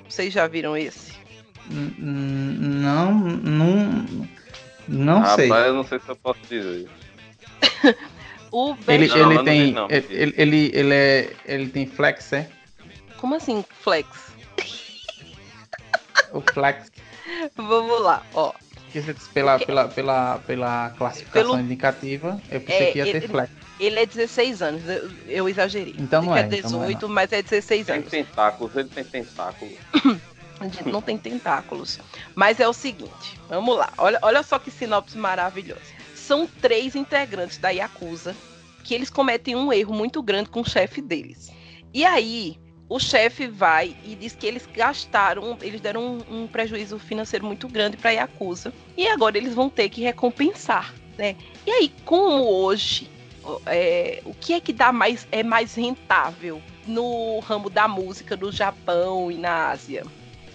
Vocês já viram esse? Não, não. Não Rapaz, sei. eu não sei se eu posso dizer. [laughs] O Ele, Não, ele não tem. não. Ele, ele, ele, ele é. Ele tem flex, é? Como assim, Flex? O flex. [laughs] Vamos lá, ó. Pela, pela, pela, pela classificação Pelo- indicativa, eu pensei É, que ia ter ele- flex. Ele é 16 anos, eu, eu exagerei. Então não Ele é, é então não é 18, mas é 16 Tem anos. tentáculos, ele tem tentáculos. [coughs] Não tem tentáculos. Mas é o seguinte, vamos lá. Olha, olha só que sinopse maravilhosa. São três integrantes da Yakuza que eles cometem um erro muito grande com o chefe deles. E aí, o chefe vai e diz que eles gastaram, eles deram um, um prejuízo financeiro muito grande para a Yakuza. E agora eles vão ter que recompensar, né? E aí, como hoje, é, o que é que dá mais é mais rentável no ramo da música no Japão e na Ásia?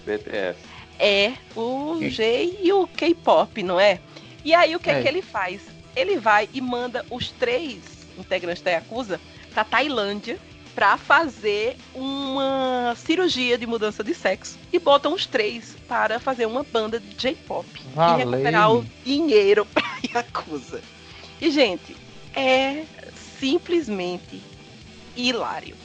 BTS. é o. J e o K-pop, não é? E aí o que é. É. que ele faz? Ele vai e manda os três integrantes da Yakuza pra Tailândia pra fazer uma cirurgia de mudança de sexo e botam os três para fazer uma banda de J-pop e recuperar o dinheiro pra [laughs] Yakuza. E gente, é simplesmente hilário.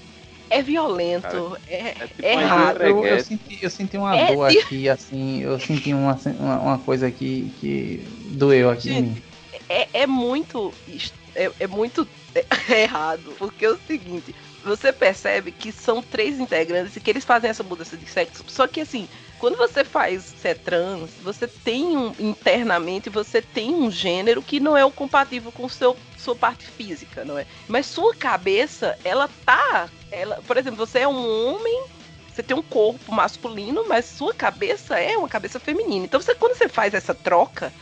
É violento, é, tipo é errado. Eu, eu senti, eu senti uma É dor de- aqui, assim, eu senti uma, uma, uma coisa aqui que doeu aqui em mim. é, é muito é, é muito [laughs] errado, porque é o seguinte, você percebe que são três integrantes e que eles fazem essa mudança de sexo, só que assim, quando você faz ser trans, você tem um internamente, você tem um gênero que não é o compatível com seu sua parte física, não é? Mas sua cabeça, ela tá, ela, por exemplo, você é um homem você tem um corpo masculino, mas sua cabeça é uma cabeça feminina. Então, você, quando você faz essa troca,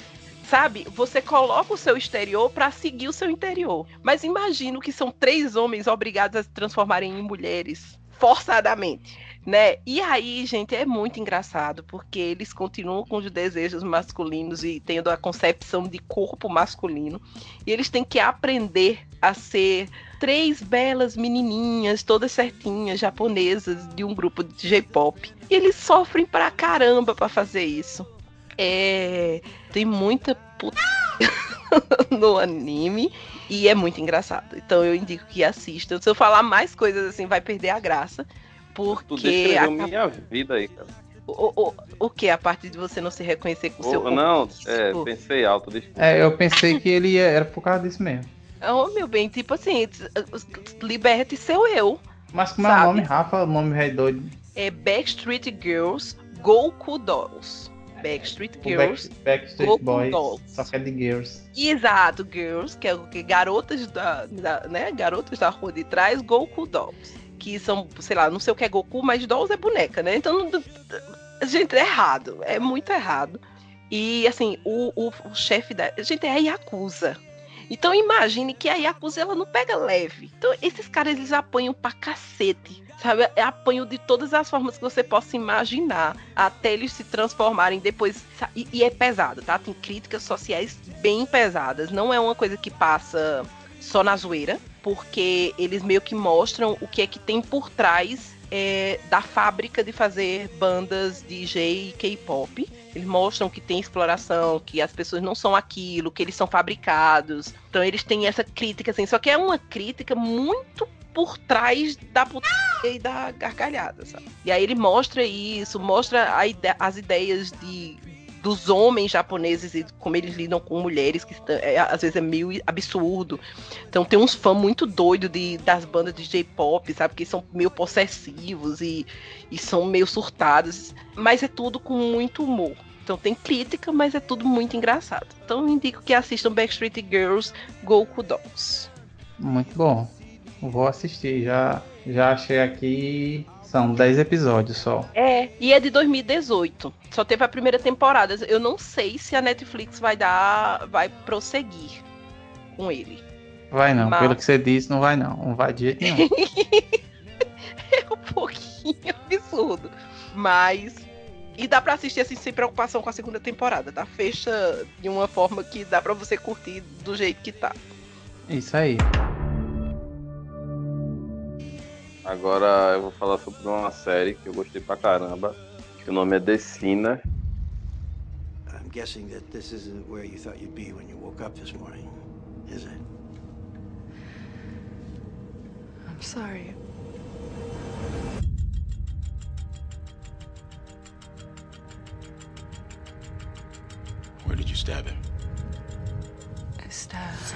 sabe, você coloca o seu exterior para seguir o seu interior. Mas imagino que são três homens obrigados a se transformarem em mulheres forçadamente. Né? E aí, gente, é muito engraçado, porque eles continuam com os desejos masculinos e tendo a concepção de corpo masculino. E eles têm que aprender a ser três belas menininhas, todas certinhas, japonesas, de um grupo de J-pop. E eles sofrem pra caramba pra fazer isso. É... Tem muita puta [laughs] no anime e é muito engraçado. Então eu indico que assistam. Se eu falar mais coisas assim, vai perder a graça. Tu Porque descreveu a- minha vida aí, cara. o, o, o que? A parte de você não se reconhecer com o seu não, é, pensei alto, desculpa. É, eu pensei que ele ia- era por causa disso mesmo. Oh, meu bem, tipo assim, liberte seu eu. Mas como é o nome, Rafa? O nome é doido. É Backstreet Girls Goku Dolls. Backstreet Girls. Back, Backstreet Boys, Dolls. só que é de Girls. Exato, Girls, que é o que garotas da, da- né, garotas da rua de trás, Goku Dolls. Que são, sei lá, não sei o que é Goku, mas Dolls é boneca, né? Então, gente, é errado, é muito errado. E assim, o, o, o chefe da. Gente, é a Yakuza. Então imagine que a Yakuza ela não pega leve. Então esses caras eles apanham pra cacete. Sabe? Apanham de todas as formas que você possa imaginar. Até eles se transformarem depois. E, e é pesado, tá? Tem críticas sociais bem pesadas. Não é uma coisa que passa só na zoeira. Porque eles meio que mostram o que é que tem por trás é, da fábrica de fazer bandas DJ e K-pop. Eles mostram que tem exploração, que as pessoas não são aquilo, que eles são fabricados. Então eles têm essa crítica, assim, só que é uma crítica muito por trás da putaria e da gargalhada, sabe? E aí ele mostra isso, mostra ide- as ideias de dos homens japoneses e como eles lidam com mulheres, que é, às vezes é meio absurdo. Então tem uns fãs muito doidos das bandas de J-pop, sabe? Que são meio possessivos e, e são meio surtados. Mas é tudo com muito humor. Então tem crítica, mas é tudo muito engraçado. Então indico que assistam Backstreet Girls Goku Dolls. Muito bom. Vou assistir. Já, já achei aqui. São 10 episódios só. É, e é de 2018. Só teve a primeira temporada. Eu não sei se a Netflix vai dar. vai prosseguir com ele. Vai não, Mas- pelo que você disse, não vai não. Não vai de jeito nenhum. [laughs] é um pouquinho absurdo. Mas. E dá pra assistir assim sem preocupação com a segunda temporada, tá? Fecha de uma forma que dá pra você curtir do jeito que tá. Isso aí. Agora eu vou falar sobre uma série que eu gostei pra caramba, que o nome é The Sinner. I'm guessing that this isn't where you thought you'd be when you woke up this morning, is it? I'm sorry. Where did you stab him? I stabbed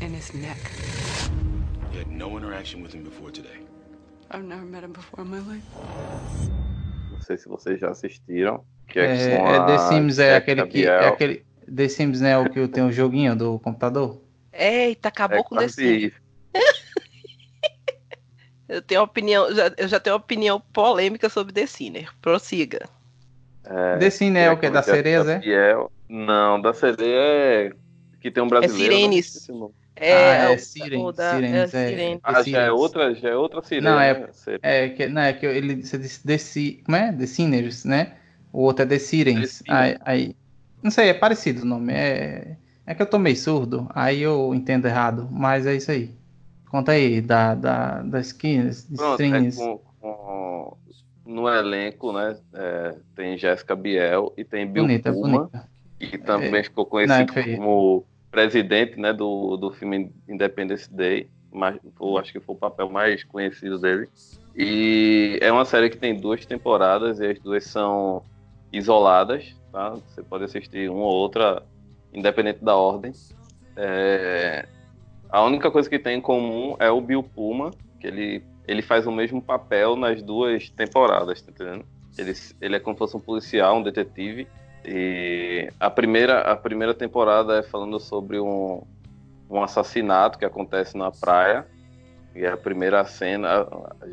in his neck. You had no interaction with him before today. I've never met him before in my life. Não sei se vocês já assistiram. Que é, É, é The Sims é aquele que. É aquele, The Sims não é o que tem o joguinho do computador? Eita, acabou É com desse. isso. [laughs] Eu tenho opinião, já- eu já tenho opinião polêmica sobre The Sinner. Prossiga. É, The Sinner é o que? com Da sereia, é? Não, da sereia é. Que tem um brasileiro. Sirenes. Não. É, ah, é da- Sirenes, é é, Sirenes. Ah, já é outra, já é outra sirene. Não, é, né? É que, não, é que ele, você disse The, como é? The Sinners, né? O outro é The Sirens. Sirens. Aí, aí- não sei, é parecido o nome. É, é que eu tô meio surdo, aí eu entendo errado, mas é isso aí. Conta aí, da, da, das skins, Pronto, é strings. com, com- no elenco, né? é, tem Jéssica Biel e tem Bill Bonita, Pullman, bonita. que também É, ficou não, conhecido é feio. como presidente né, do, do filme Independence Day. Mas, foi- acho que foi o papel mais conhecido dele. E é uma série que tem duas temporadas e as duas são isoladas, tá? Você pode assistir uma ou outra, independente da ordem. É... A única coisa que tem em comum é o Bill Puma, que ele, ele faz o mesmo papel nas duas temporadas, tá entendendo? Ele, ele é como se fosse um policial, um detetive. E a primeira, a primeira temporada é falando sobre um, um assassinato que acontece na praia. E a primeira cena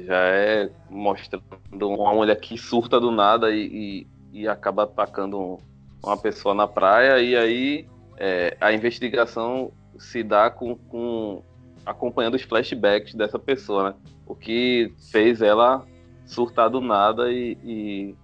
já é mostrando uma mulher que surta do nada e, e, e acaba atacando um, uma pessoa na praia. E aí é, a investigação se dá com, com acompanhando os flashbacks dessa pessoa, né? O que fez ela surtar do nada e, e,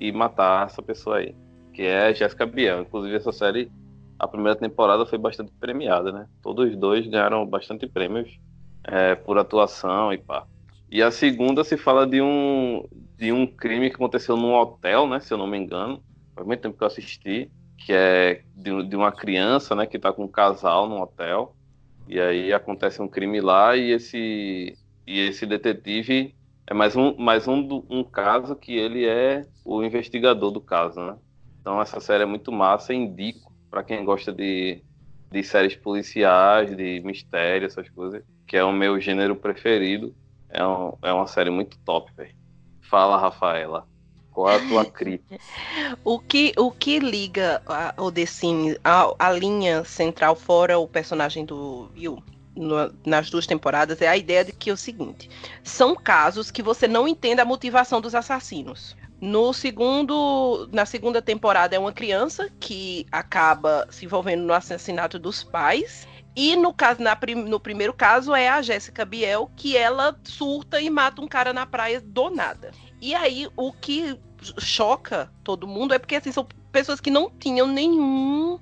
e matar essa pessoa aí, que é Jessica Biel. Inclusive essa série, a primeira temporada foi bastante premiada, né? Todos os dois ganharam bastante prêmios é, por atuação e pá. E a segunda se fala de um de um crime que aconteceu num hotel, né? Se eu não me engano, faz muito tempo que eu assisti, que é de, de uma criança, né? Que tá com um casal no hotel e aí acontece um crime lá e esse e esse detetive é mais um mais um, um caso que ele é o investigador do caso, né? Então essa série é muito massa, indico para quem gosta de, de séries policiais, de mistério, essas coisas, que é o meu gênero preferido. É, um, é uma série muito top, velho. Fala, Rafaela. Qual é a tua [laughs] crítica? o, que, o que liga a, o The Sims, a, a linha central, fora o personagem do Will, no, nas duas temporadas, é a ideia de que é o seguinte: são casos que você não entende a motivação dos assassinos. No segundo, na segunda temporada é uma criança que acaba se envolvendo no assassinato dos pais. E no caso, na, no primeiro caso é a Jéssica Biel, que ela surta e mata um cara na praia do nada. E aí o que choca todo mundo é porque assim, são pessoas que não tinham nenhum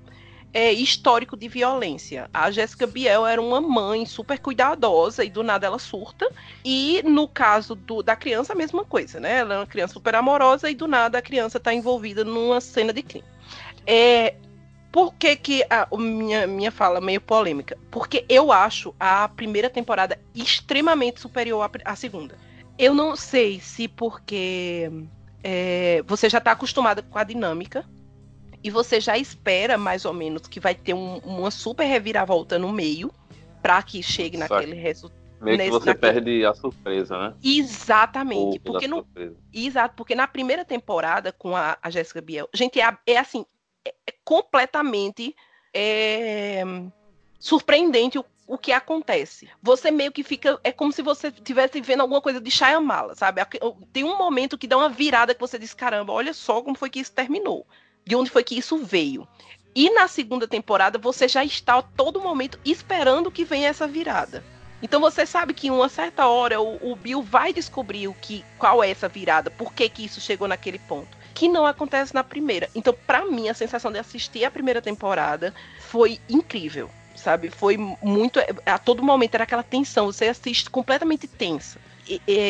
é, histórico de violência. A Jéssica Biel era uma mãe super cuidadosa e do nada ela surta. E no caso do, da criança, a mesma coisa, né? Ela é uma criança super amorosa e do nada a criança está envolvida numa cena de crime. É, por que, que a, minha, minha fala meio polêmica? Porque eu acho a primeira temporada extremamente superior à, à segunda. Eu não sei se porque é, você já está acostumada com a dinâmica e você já espera mais ou menos que vai ter um, uma super reviravolta no meio para que chegue Só naquele resultado. Meio que você naquele... perde a surpresa, né? Exatamente. porque no... Exato, porque na primeira temporada com a, a Jéssica Biel, gente, é, é assim, é, é completamente é, surpreendente o, o que acontece. Você meio que fica. É como se você estivesse vendo alguma coisa de Shyamala, sabe? Tem um momento que dá uma virada que você diz: caramba, olha só como foi que isso terminou de onde foi que isso veio. E na segunda temporada você já está a todo momento esperando que venha essa virada. Então você sabe que em uma certa hora o, o Bill vai descobrir o que, qual é essa virada, por que, que isso chegou naquele ponto. Que não acontece na primeira. Então, para mim, a sensação de assistir a primeira temporada foi incrível sabe? Foi muito. A todo momento era aquela tensão, você assiste completamente tensa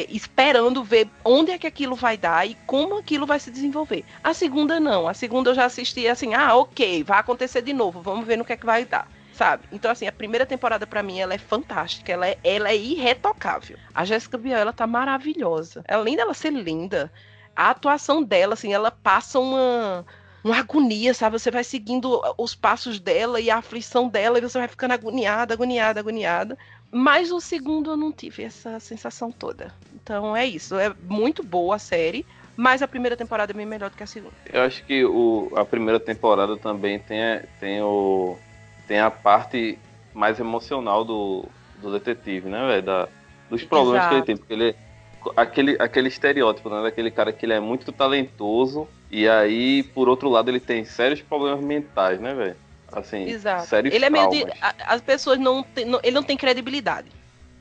esperando ver onde é que aquilo vai dar e como aquilo vai se desenvolver. A segunda não. A segunda eu já assisti assim, ah, ok, vai acontecer de novo, vamos ver no que é que vai dar. Sabe? Então, assim, a primeira temporada para mim ela é fantástica, ela é, ela é irretocável. A Jéssica Biel, ela tá maravilhosa. Além dela ser linda, a atuação dela, assim, ela passa uma, uma agonia, sabe? Você vai seguindo os passos dela e a aflição dela e você vai ficando agoniada, agoniada, agoniada. Mas o segundo eu não tive essa sensação toda. Então é isso. É muito boa a série, mas a primeira temporada é bem melhor do que a segunda. Eu acho que o, a primeira temporada também tem, tem, o, tem a parte mais emocional do, do detetive, né, velho? Da, dos problemas Exato. que ele tem. Porque ele aquele, aquele estereótipo, né? Daquele cara que ele é muito talentoso e aí, por outro lado, ele tem sérios problemas mentais, né, velho? Assim, Exato. Ele é meio de. As pessoas não, tem, não. Ele não tem credibilidade.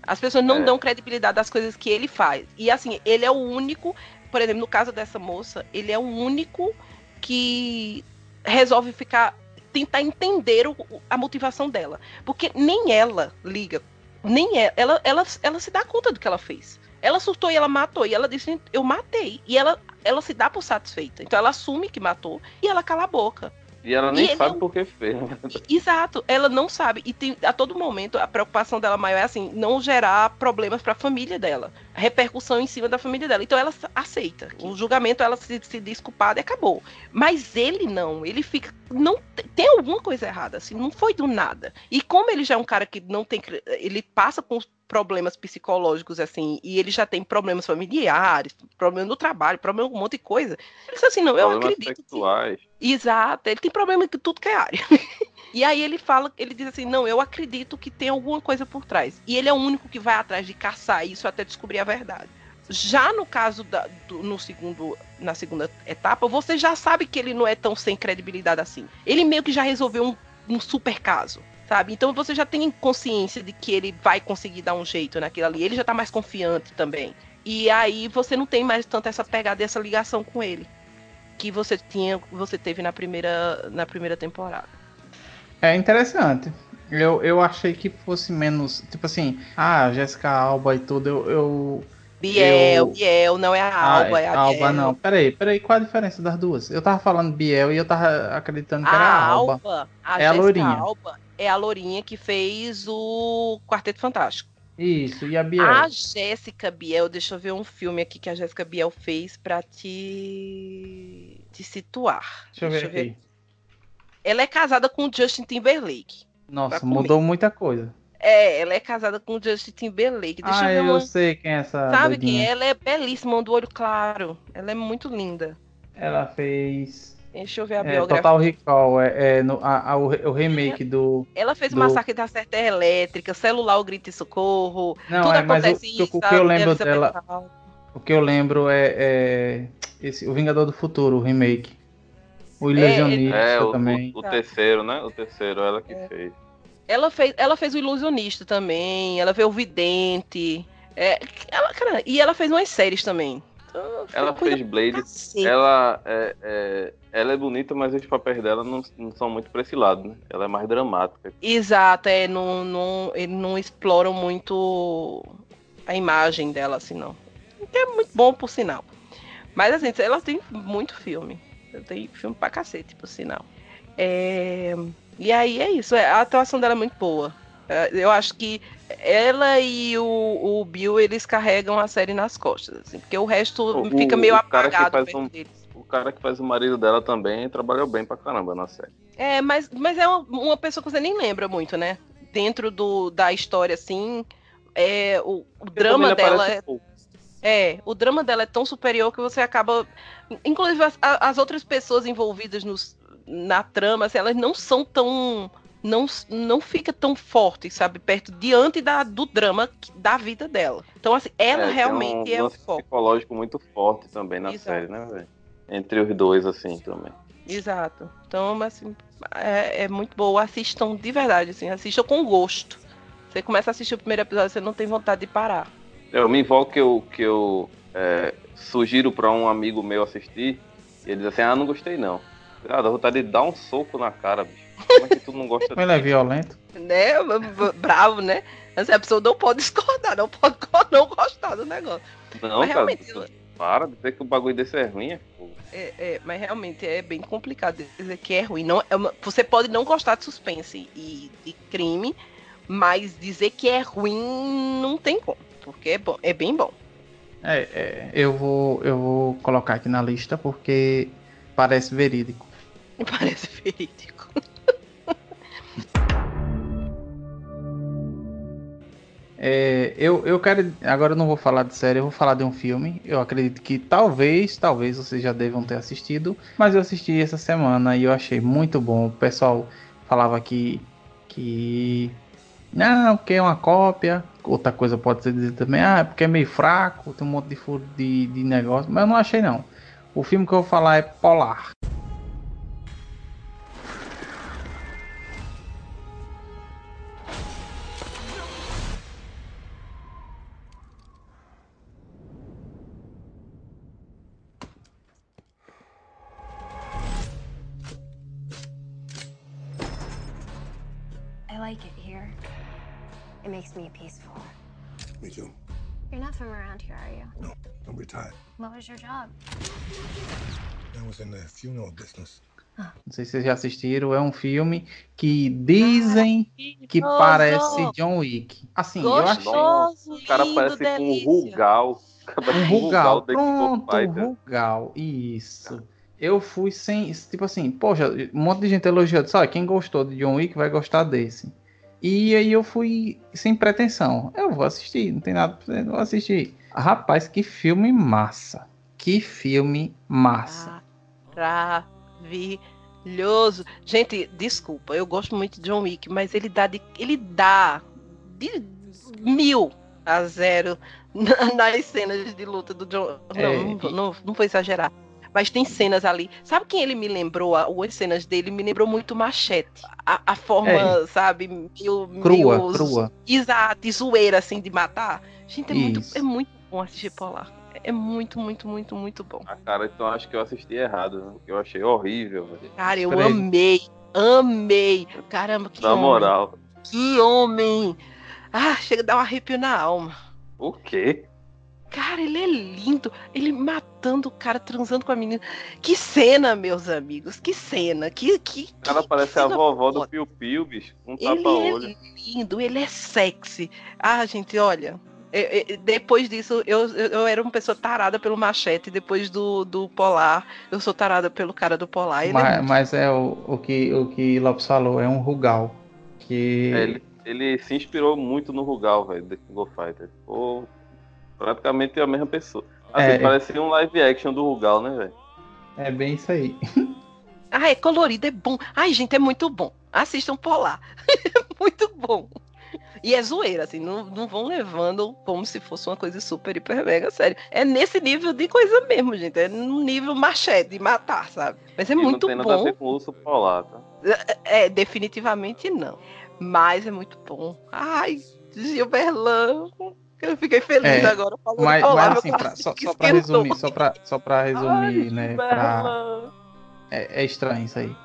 As pessoas não é. dão credibilidade às coisas que ele faz. E assim, ele é o único. Por exemplo, no caso dessa moça, ele é o único que resolve ficar. tentar entender o, a motivação dela. Porque nem ela liga. Nem ela, ela, ela, ela se dá conta do que ela fez. Ela surtou e ela matou. E ela disse, eu matei. E ela, ela se dá por satisfeita. Então ela assume que matou e ela cala a boca. E ela nem E sabe por que fez. né? Exato, ela não sabe. E tem, a todo momento a preocupação dela maior é assim, não gerar problemas para a família dela. A repercussão em cima da família dela. Então ela aceita. O julgamento, ela se, se diz culpada e acabou. Mas ele não, ele fica. não Tem alguma coisa errada, assim, não foi do nada. E como ele já é um cara que não tem. Ele passa com problemas psicológicos, assim, e ele já tem problemas familiares, problema no trabalho, problema com um monte de coisa. Ele disse assim, não, eu Problemas acredito. sexuais. Exato, ele tem problema em tudo que é área. [laughs] E aí ele fala, ele diz assim, não, eu acredito que tem alguma coisa por trás. E ele é o único que vai atrás de caçar isso até descobrir a verdade. Já no caso da, do- no segundo, na segunda etapa, você já sabe que ele não é tão sem credibilidade assim. Ele meio que já resolveu um, um super caso, sabe? Então você já tem consciência de que ele vai conseguir dar um jeito naquilo ali. Ele já tá mais confiante também. E aí você não tem mais tanto essa pegada e essa ligação com ele que você tinha, você teve na primeira, na primeira temporada. É interessante. Eu, eu achei que fosse menos. Tipo assim, ah, Jéssica Alba e tudo, eu. eu Biel, eu- Biel, não é a Alba, Ah, é a Alba Biel. não. Peraí, peraí, qual a diferença das duas? Eu tava falando Biel e eu tava acreditando que era A a Alba. Alba, a É a loirinha. Alba é a Lourinha que fez o Quarteto Fantástico. Isso, e a Biel? A Jéssica Biel, deixa eu ver um filme aqui que a Jéssica Biel fez pra te, te situar. Deixa eu ver aqui. Ela é casada com o Justin Timberlake. Nossa, mudou muita coisa. É, ela é casada com o Justin Timberlake. Deixa ah, eu ver eu uma... sei quem é essa. Sabe quem doidinha. é? Ela é belíssima, do olho claro. Ela é muito linda. Ela fez. Deixa eu ver a É, biografia. Total Recall, é, é no, a- a- o, re- o remake do. Ela fez o do- Massacre da Serra Elétrica, Celular, o Grito e Socorro. Não, tudo é, mas o- acontece o- em o que eu lembro dela-. O que eu lembro é, é esse, o Vingador do Futuro, o remake. O Ilusionista É, o, também. o, o terceiro, né? O terceiro, ela que É. fez. Ela fez, ela fez o Ilusionista também, ela fez o Vidente. É, ela, cara, e ela fez umas séries também. Então, Ela fez Blade. Ela é, é- ela é bonita, mas os papéis dela não, não são muito pra esse lado, né? Ela é mais dramática. Exato, é, não, não, eles não exploram muito a imagem dela, assim, não. Que é muito bom, por sinal. Mas, assim, ela tem muito filme. Ela tem filme pra cacete, por sinal. É, E aí é isso, é, a atuação dela é muito boa. É, Eu acho que ela e o, o Bill, eles carregam a série nas costas, assim, porque o resto O- fica meio o cara apagado perto um-. O cara que faz o marido dela também trabalhou bem pra caramba na série. É, mas, mas é uma, uma pessoa que você nem lembra muito, né? Dentro do, da história, assim, é, o, o drama dela é, pouco. é, o drama dela é tão superior que você acaba, inclusive as, as outras pessoas envolvidas nos, na trama, assim, elas não são tão, não, não fica tão forte, sabe, perto diante da, do drama da vida dela. Então, assim, ela É, realmente um é o foco. psicológico muito forte também na Exato. série, né, velho? Entre os dois, assim, também. Exato. Então, assim, é, é muito boa. Assistam de verdade, assim, assistam com gosto. Você começa a assistir o primeiro episódio, você não tem vontade de parar. Eu me invoco que eu, que eu é, sugiro pra um amigo meu assistir, e ele diz assim, ah, não gostei não. Ah, dá vontade de dar um soco na cara, bicho. Como é que tu não gosta Ele é violento. Né? Bravo, né? Assim, a pessoa não pode discordar, não pode [laughs] não gostar do negócio. Não, Mas cara, realmente, tu- para de dizer que o bagulho desse é ruim, é. É, é, mas realmente é bem complicado dizer que é ruim. Não, é uma- você pode não gostar de suspense e de crime, mas dizer que é ruim não tem como. Porque é, bom, é bem bom. É, é, eu, vou, eu vou colocar aqui na lista porque parece verídico. [laughs] Parece verídico. É, eu, eu quero. Agora eu não vou falar de série, eu vou falar de um filme. Eu acredito que talvez, talvez vocês já devam ter assistido. Mas eu assisti essa semana e eu achei muito bom. O pessoal falava que. que. Não, porque é uma cópia. Outra coisa pode ser dizer também, ah, é porque é meio fraco, tem um monte de furo de, de negócio. Mas eu não achei não. O filme que eu vou falar é Polar. It makes me peaceful. Me too. You're not from around here, are you? I'm retired. What was your job? I was in the funeral business. Não sei se vocês já assistiram. É um filme que dizem que parece John Wick. Assim, eu achei. Gostoso, O cara lindo, parece com um delícia. Rugal. Um Rugal, pronto, Fighters. Rugal, isso. Eu fui sem, tipo assim, poxa, um monte de gente elogiou, olha, quem gostou de John Wick vai gostar desse. E aí eu fui sem pretensão. Eu vou assistir, não tem nada pra fazer, vou assistir. Rapaz, que filme massa. Que filme massa. Maravilhoso. Gente, desculpa, eu gosto muito de John Wick, mas ele dá de, ele dá de mil a zero [laughs] na- nas cenas de luta do John. Não, É, não, não, não vou exagerar. Mas tem cenas ali. Sabe quem ele me lembrou? As cenas dele me lembrou muito Machete. A, a forma, É. sabe, meio, Crua, meio crua. Exato, e zoeira assim de matar. Gente, é muito, é muito bom assistir Polar. É muito, muito, muito, muito bom. Ah, cara, então acho que eu assisti errado. né? Eu achei horrível, velho. Cara, eu amei, amei. Caramba, que Na homem. moral. Que homem. Ah, chega a dar um arrepio na alma. O quê? Cara, ele é lindo. Ele matando o cara, transando com a menina. Que cena, meus amigos. Que cena. Que, que, O cara parece a cena vovó do. Piu Piu, bicho. Um ele tapa-olho. é lindo, ele é sexy. Ah, gente, olha. é- é- depois disso, eu, eu, eu era uma pessoa tarada pelo machete. Depois do, do Polar, eu sou tarada pelo cara do Polar. Ele é Mas, muito mas é o, o, que, o que Lopes falou, é um Rugal. Que É, ele, ele se inspirou muito no Rugal, velho, do King of Fighters. Pô, praticamente a mesma pessoa. Assim, É. parecia um live action do Rugal, né, velho? é bem isso aí. [laughs] Ah, é colorido, é bom. Ai, gente, é muito bom. Assistam Polar. [laughs] é muito bom. E é zoeira, assim, não, não vão levando como se fosse uma coisa super, hiper, mega séria. É nesse nível de coisa mesmo, gente. É no nível machete, de matar, sabe? Mas é E muito não tem nada a bom. ver com o urso polar, tá? É, definitivamente não. Mas é muito bom. Ai, Gilberlan. Eu fiquei feliz É, agora falando Mas, mas assim, pra- só, só pra resumir, só pra, só pra resumir, Ai, né? Pra, é, é estranho isso aí.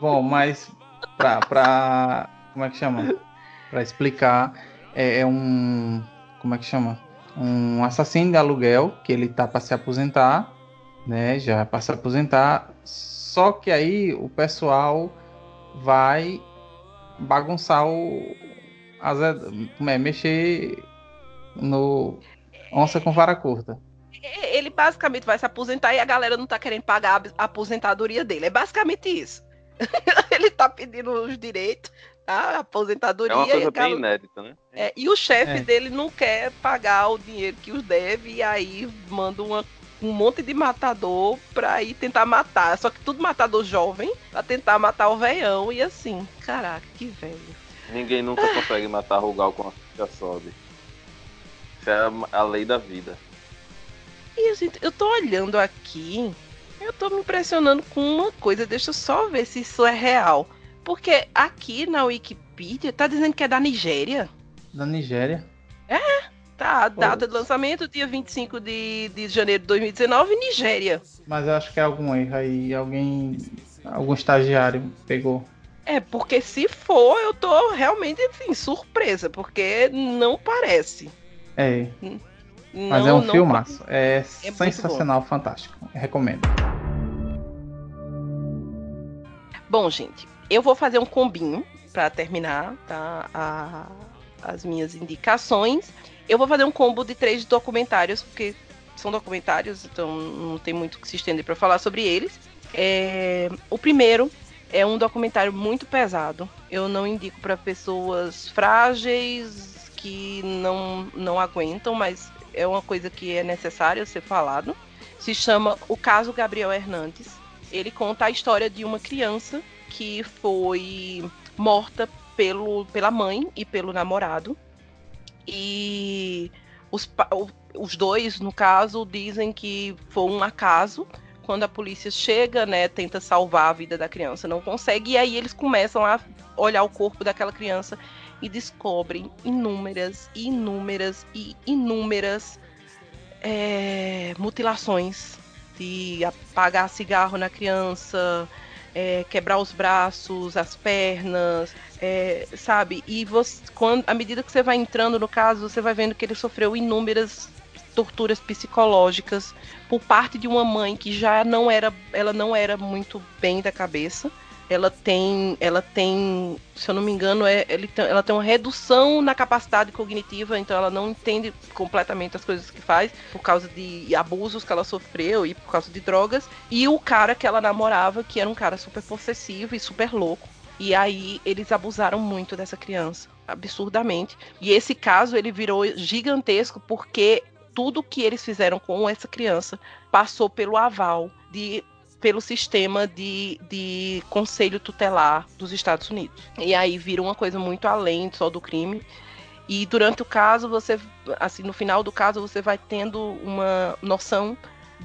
Bom, mas pra, pra. Como é que chama? Pra explicar, é, é um. Como é que chama? Um assassino de aluguel que ele tá pra se aposentar, né? Já pra se aposentar. Só que aí o pessoal vai bagunçar o. As, como é, mexer no. Onça com vara curta. Ele basicamente vai se aposentar e a galera não tá querendo pagar a aposentadoria dele. É basicamente isso. [laughs] ele tá pedindo os direitos, tá? A aposentadoria. É uma e, coisa bem gal- inédita, né? é, e o chefe É. dele não quer pagar o dinheiro que os deve e aí manda uma- um monte de matador pra ir tentar matar. Só que tudo matador jovem pra tentar matar o veião e assim. Caraca, que velho. Ninguém nunca consegue matar Rugal com a bicho. Isso é a- a lei da vida. E, gente, eu tô olhando aqui, eu tô me impressionando com uma coisa, deixa eu só ver se isso é real. Porque aqui na Wikipedia tá dizendo que é da Nigéria. Da Nigéria. Tá, a data de lançamento, dia 25 de, de janeiro de 2019, Nigéria. Mas eu acho que é algum erro aí. Alguém. Algum estagiário pegou. É, porque se for, eu tô realmente assim, surpresa, porque não parece. É. Mas é um não filmaço. É, É muito sensacional, fantástico. Recomendo. Bom, gente, eu vou fazer um combinho para terminar tá, a- as minhas indicações. Eu vou fazer um combo de três documentários, porque são documentários, então não tem muito que se estender para falar sobre eles. É, o primeiro é um documentário muito pesado. Eu não indico para pessoas frágeis que não, não aguentam, mas é uma coisa que é necessário ser falado. Se chama O Caso Gabriel Hernandes. Ele conta a história de uma criança que foi morta pelo, pela mãe e pelo namorado. E os, os dois, no caso, dizem que foi um acaso. Quando a polícia chega, né, tenta salvar a vida da criança, não consegue, e aí eles começam a olhar o corpo daquela criança e descobrem inúmeras, inúmeras e inúmeras é, mutilações de apagar cigarro na criança, é, quebrar os braços, as pernas, é, sabe? E você, quando, à medida que você vai entrando no caso, você vai vendo que ele sofreu inúmeras torturas psicológicas por parte de uma mãe que já não era, ela não era muito bem da cabeça. Ela tem, ela tem, se eu não me engano, é, ela tem uma redução na capacidade cognitiva, então ela não entende completamente as coisas que faz por causa de abusos que ela sofreu e por causa de drogas. E o cara que ela namorava, que era um cara super possessivo e super louco. E aí eles abusaram muito dessa criança, absurdamente. E esse caso ele virou gigantesco porque tudo que eles fizeram com essa criança passou pelo aval de pelo sistema de, de conselho tutelar dos Estados Unidos. E aí vira uma coisa muito além só do crime. E durante o caso, você, assim, no final do caso, você vai tendo uma noção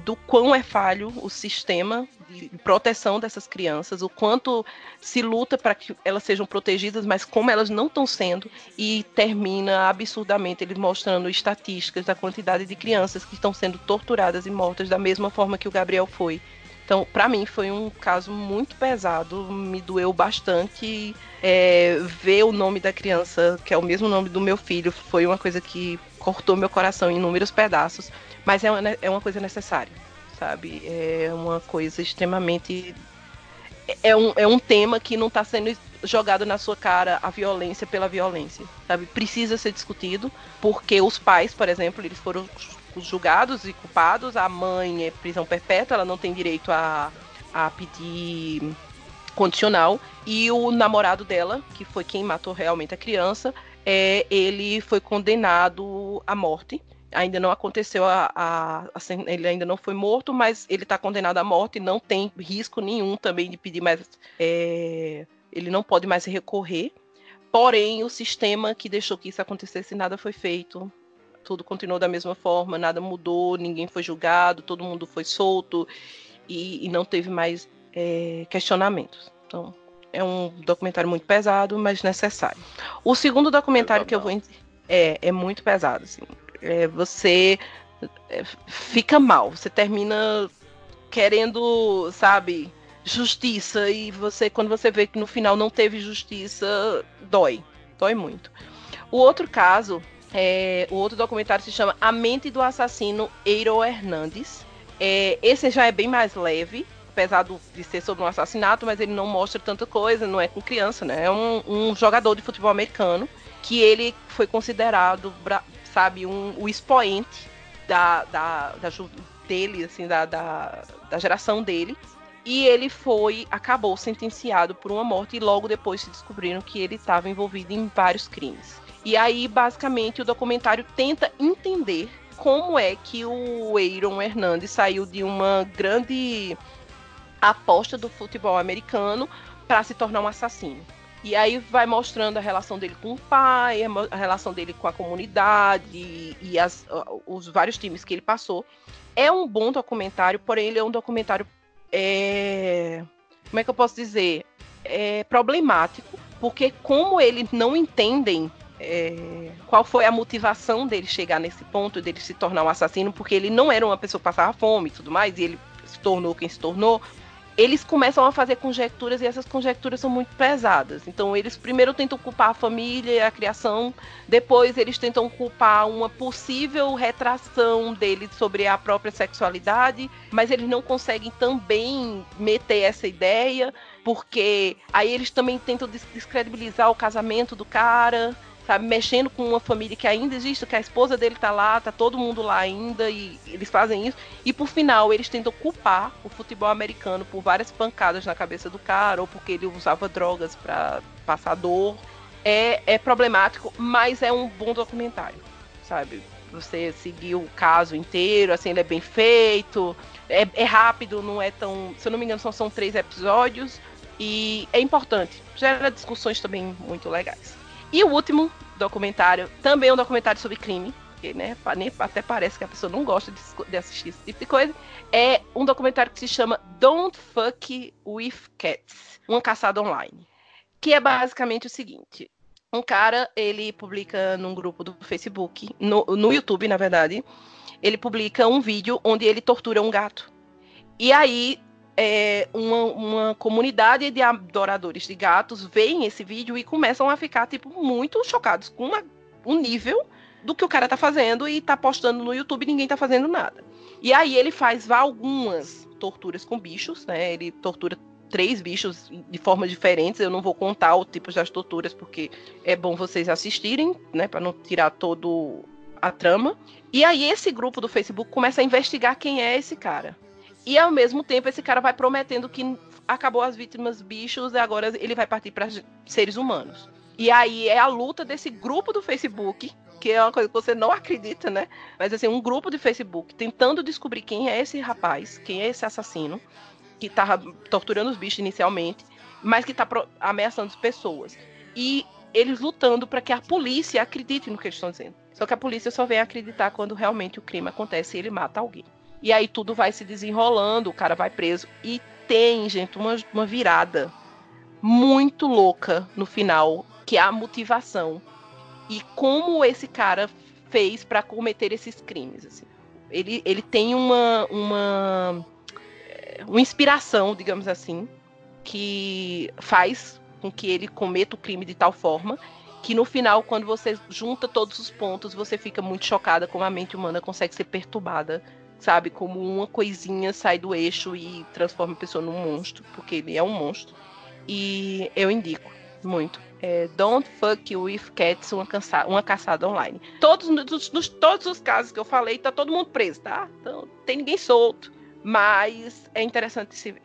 do quão é falho o sistema de proteção dessas crianças, o quanto se luta para que elas sejam protegidas, mas como elas não estão sendo, e termina absurdamente ele mostrando estatísticas da quantidade de crianças que estão sendo torturadas e mortas da mesma forma que o Gabriel foi. Então, para mim, foi um caso muito pesado, me doeu bastante. É, ver o nome da criança, que é o mesmo nome do meu filho, foi uma coisa que cortou meu coração em inúmeros pedaços, mas é uma, é uma coisa necessária, sabe? É uma coisa extremamente. É um, é um tema que não está sendo jogado na sua cara a violência pela violência, sabe? Precisa ser discutido, porque os pais, por exemplo, eles foram julgados e culpados. A mãe é prisão perpétua, ela não tem direito a, a pedir condicional. E o namorado dela, que foi quem matou realmente a criança, é, ele foi condenado à morte. Ainda não aconteceu a, a, a ele ainda não foi morto, mas ele está condenado à morte. Não tem risco nenhum também de pedir mais. É, ele não pode mais recorrer. Porém, o sistema que deixou que isso acontecesse nada foi feito tudo continuou da mesma forma, nada mudou, ninguém foi julgado, todo mundo foi solto e, e não teve mais é, questionamentos. Então, é um documentário muito pesado, mas necessário. O segundo documentário que eu vou. É, é muito pesado, assim. É, você é, fica mal, você termina querendo, sabe, justiça, e você, quando você vê que no final não teve justiça, dói. Dói muito. O outro caso é, o outro documentário se chama A Mente do Assassino Eiro Hernandes. É, esse já é bem mais leve, apesar de ser sobre um assassinato, mas ele não mostra tanta coisa, não é com criança, né? É um, um jogador de futebol americano que ele foi considerado, sabe, um, o expoente da, da, da dele, assim, da, da, da geração dele. E ele foi, acabou sentenciado por uma morte e logo depois se descobriram que ele estava envolvido em vários crimes. E aí, basicamente, o documentário tenta entender como é que o Aaron Hernandes saiu de uma grande aposta do futebol americano para se tornar um assassino. E aí vai mostrando a relação dele com o pai, a relação dele com a comunidade e, as, os vários times que ele passou. É um bom documentário, porém ele é um documentário. É... Como é que eu posso dizer? É problemático, porque como eles não entendem é, qual foi a motivação dele chegar nesse ponto, dele se tornar um assassino, porque ele não era uma pessoa que passava fome e tudo mais, e ele se tornou quem se tornou. Eles começam a fazer conjecturas e essas conjecturas são muito pesadas. Então, eles primeiro tentam culpar a família a criação, depois, eles tentam culpar uma possível retração dele sobre a própria sexualidade, mas eles não conseguem também meter essa ideia, porque aí eles também tentam descredibilizar o casamento do cara sabe, mexendo com uma família que ainda existe, que a esposa dele tá lá, tá todo mundo lá ainda, e eles fazem isso. E por final, eles tentam culpar o futebol americano por várias pancadas na cabeça do cara, ou porque ele usava drogas para passar dor. É, é problemático, mas é um bom documentário, sabe? Você seguir o caso inteiro, assim, ele é bem feito, é, é rápido, não é tão. Se eu não me engano, são, são três episódios. E é importante. Gera discussões também muito legais. E o último documentário, também é um documentário sobre crime, que né, até parece que a pessoa não gosta de, de, assistir esse tipo de coisa, é um documentário que se chama Don't Fuck With Cats, uma caçada online. Que é basicamente o seguinte: um cara, ele publica num grupo do Facebook, no, no YouTube, na verdade, ele publica um vídeo onde ele tortura um gato. E aí é, uma, uma, comunidade de adoradores de gatos veem esse vídeo e começam a ficar, tipo, muito chocados com uma, um nível do que o cara tá fazendo e tá postando no YouTube e ninguém tá fazendo nada. E aí ele faz algumas torturas com bichos, né? Ele tortura três bichos de formas diferentes. Eu não vou contar o tipo das torturas porque é bom vocês assistirem, né, para não tirar todo a trama. E aí esse grupo do Facebook começa a investigar quem é esse cara. E ao mesmo tempo esse cara vai prometendo que acabou as vítimas bichos e agora ele vai partir para seres humanos. E aí é a luta desse grupo do Facebook, que é uma coisa que você não acredita, né? Mas assim, um grupo de Facebook tentando descobrir quem é esse rapaz, quem é esse assassino, que tava torturando os bichos inicialmente, mas que tá ameaçando as pessoas. E eles lutando para que a polícia acredite no que eles estão dizendo. Só que a polícia só vem acreditar quando realmente o crime acontece e ele mata alguém. E aí tudo vai se desenrolando, o cara vai preso. E tem, gente, uma, uma virada muito louca no final, que é a motivação. E como esse cara fez para cometer esses crimes. Assim. Ele, ele tem uma, uma, eh, uma inspiração, digamos assim, que faz com que ele cometa o crime de tal forma que no final, quando você junta todos os pontos, você fica muito chocada como a mente humana consegue ser perturbada sabe? Como uma coisinha sai do eixo e transforma a pessoa num monstro, porque ele é um monstro. E eu indico muito. É Don't Fuck With Cats, uma, cansa uma caçada online. Todos, nos, nos, todos os casos que eu falei, tá todo mundo preso, tá? Então, tem ninguém solto. Mas é interessante se ver.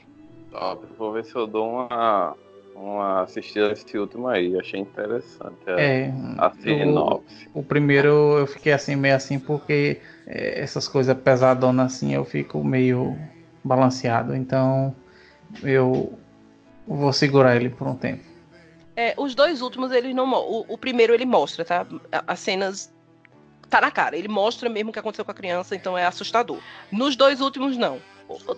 Top, vou ver se eu dou uma, uma assistida nesse último aí. Achei interessante a, é, a sinopse. O, o primeiro eu fiquei assim, meio assim, porque é, essas coisas pesadonas assim eu fico meio balanceado. Então eu vou segurar ele por um tempo. É, os dois últimos eles não o, o primeiro ele mostra, tá? As cenas tá na cara. Ele mostra mesmo o que aconteceu com a criança, então é assustador. Nos dois últimos não.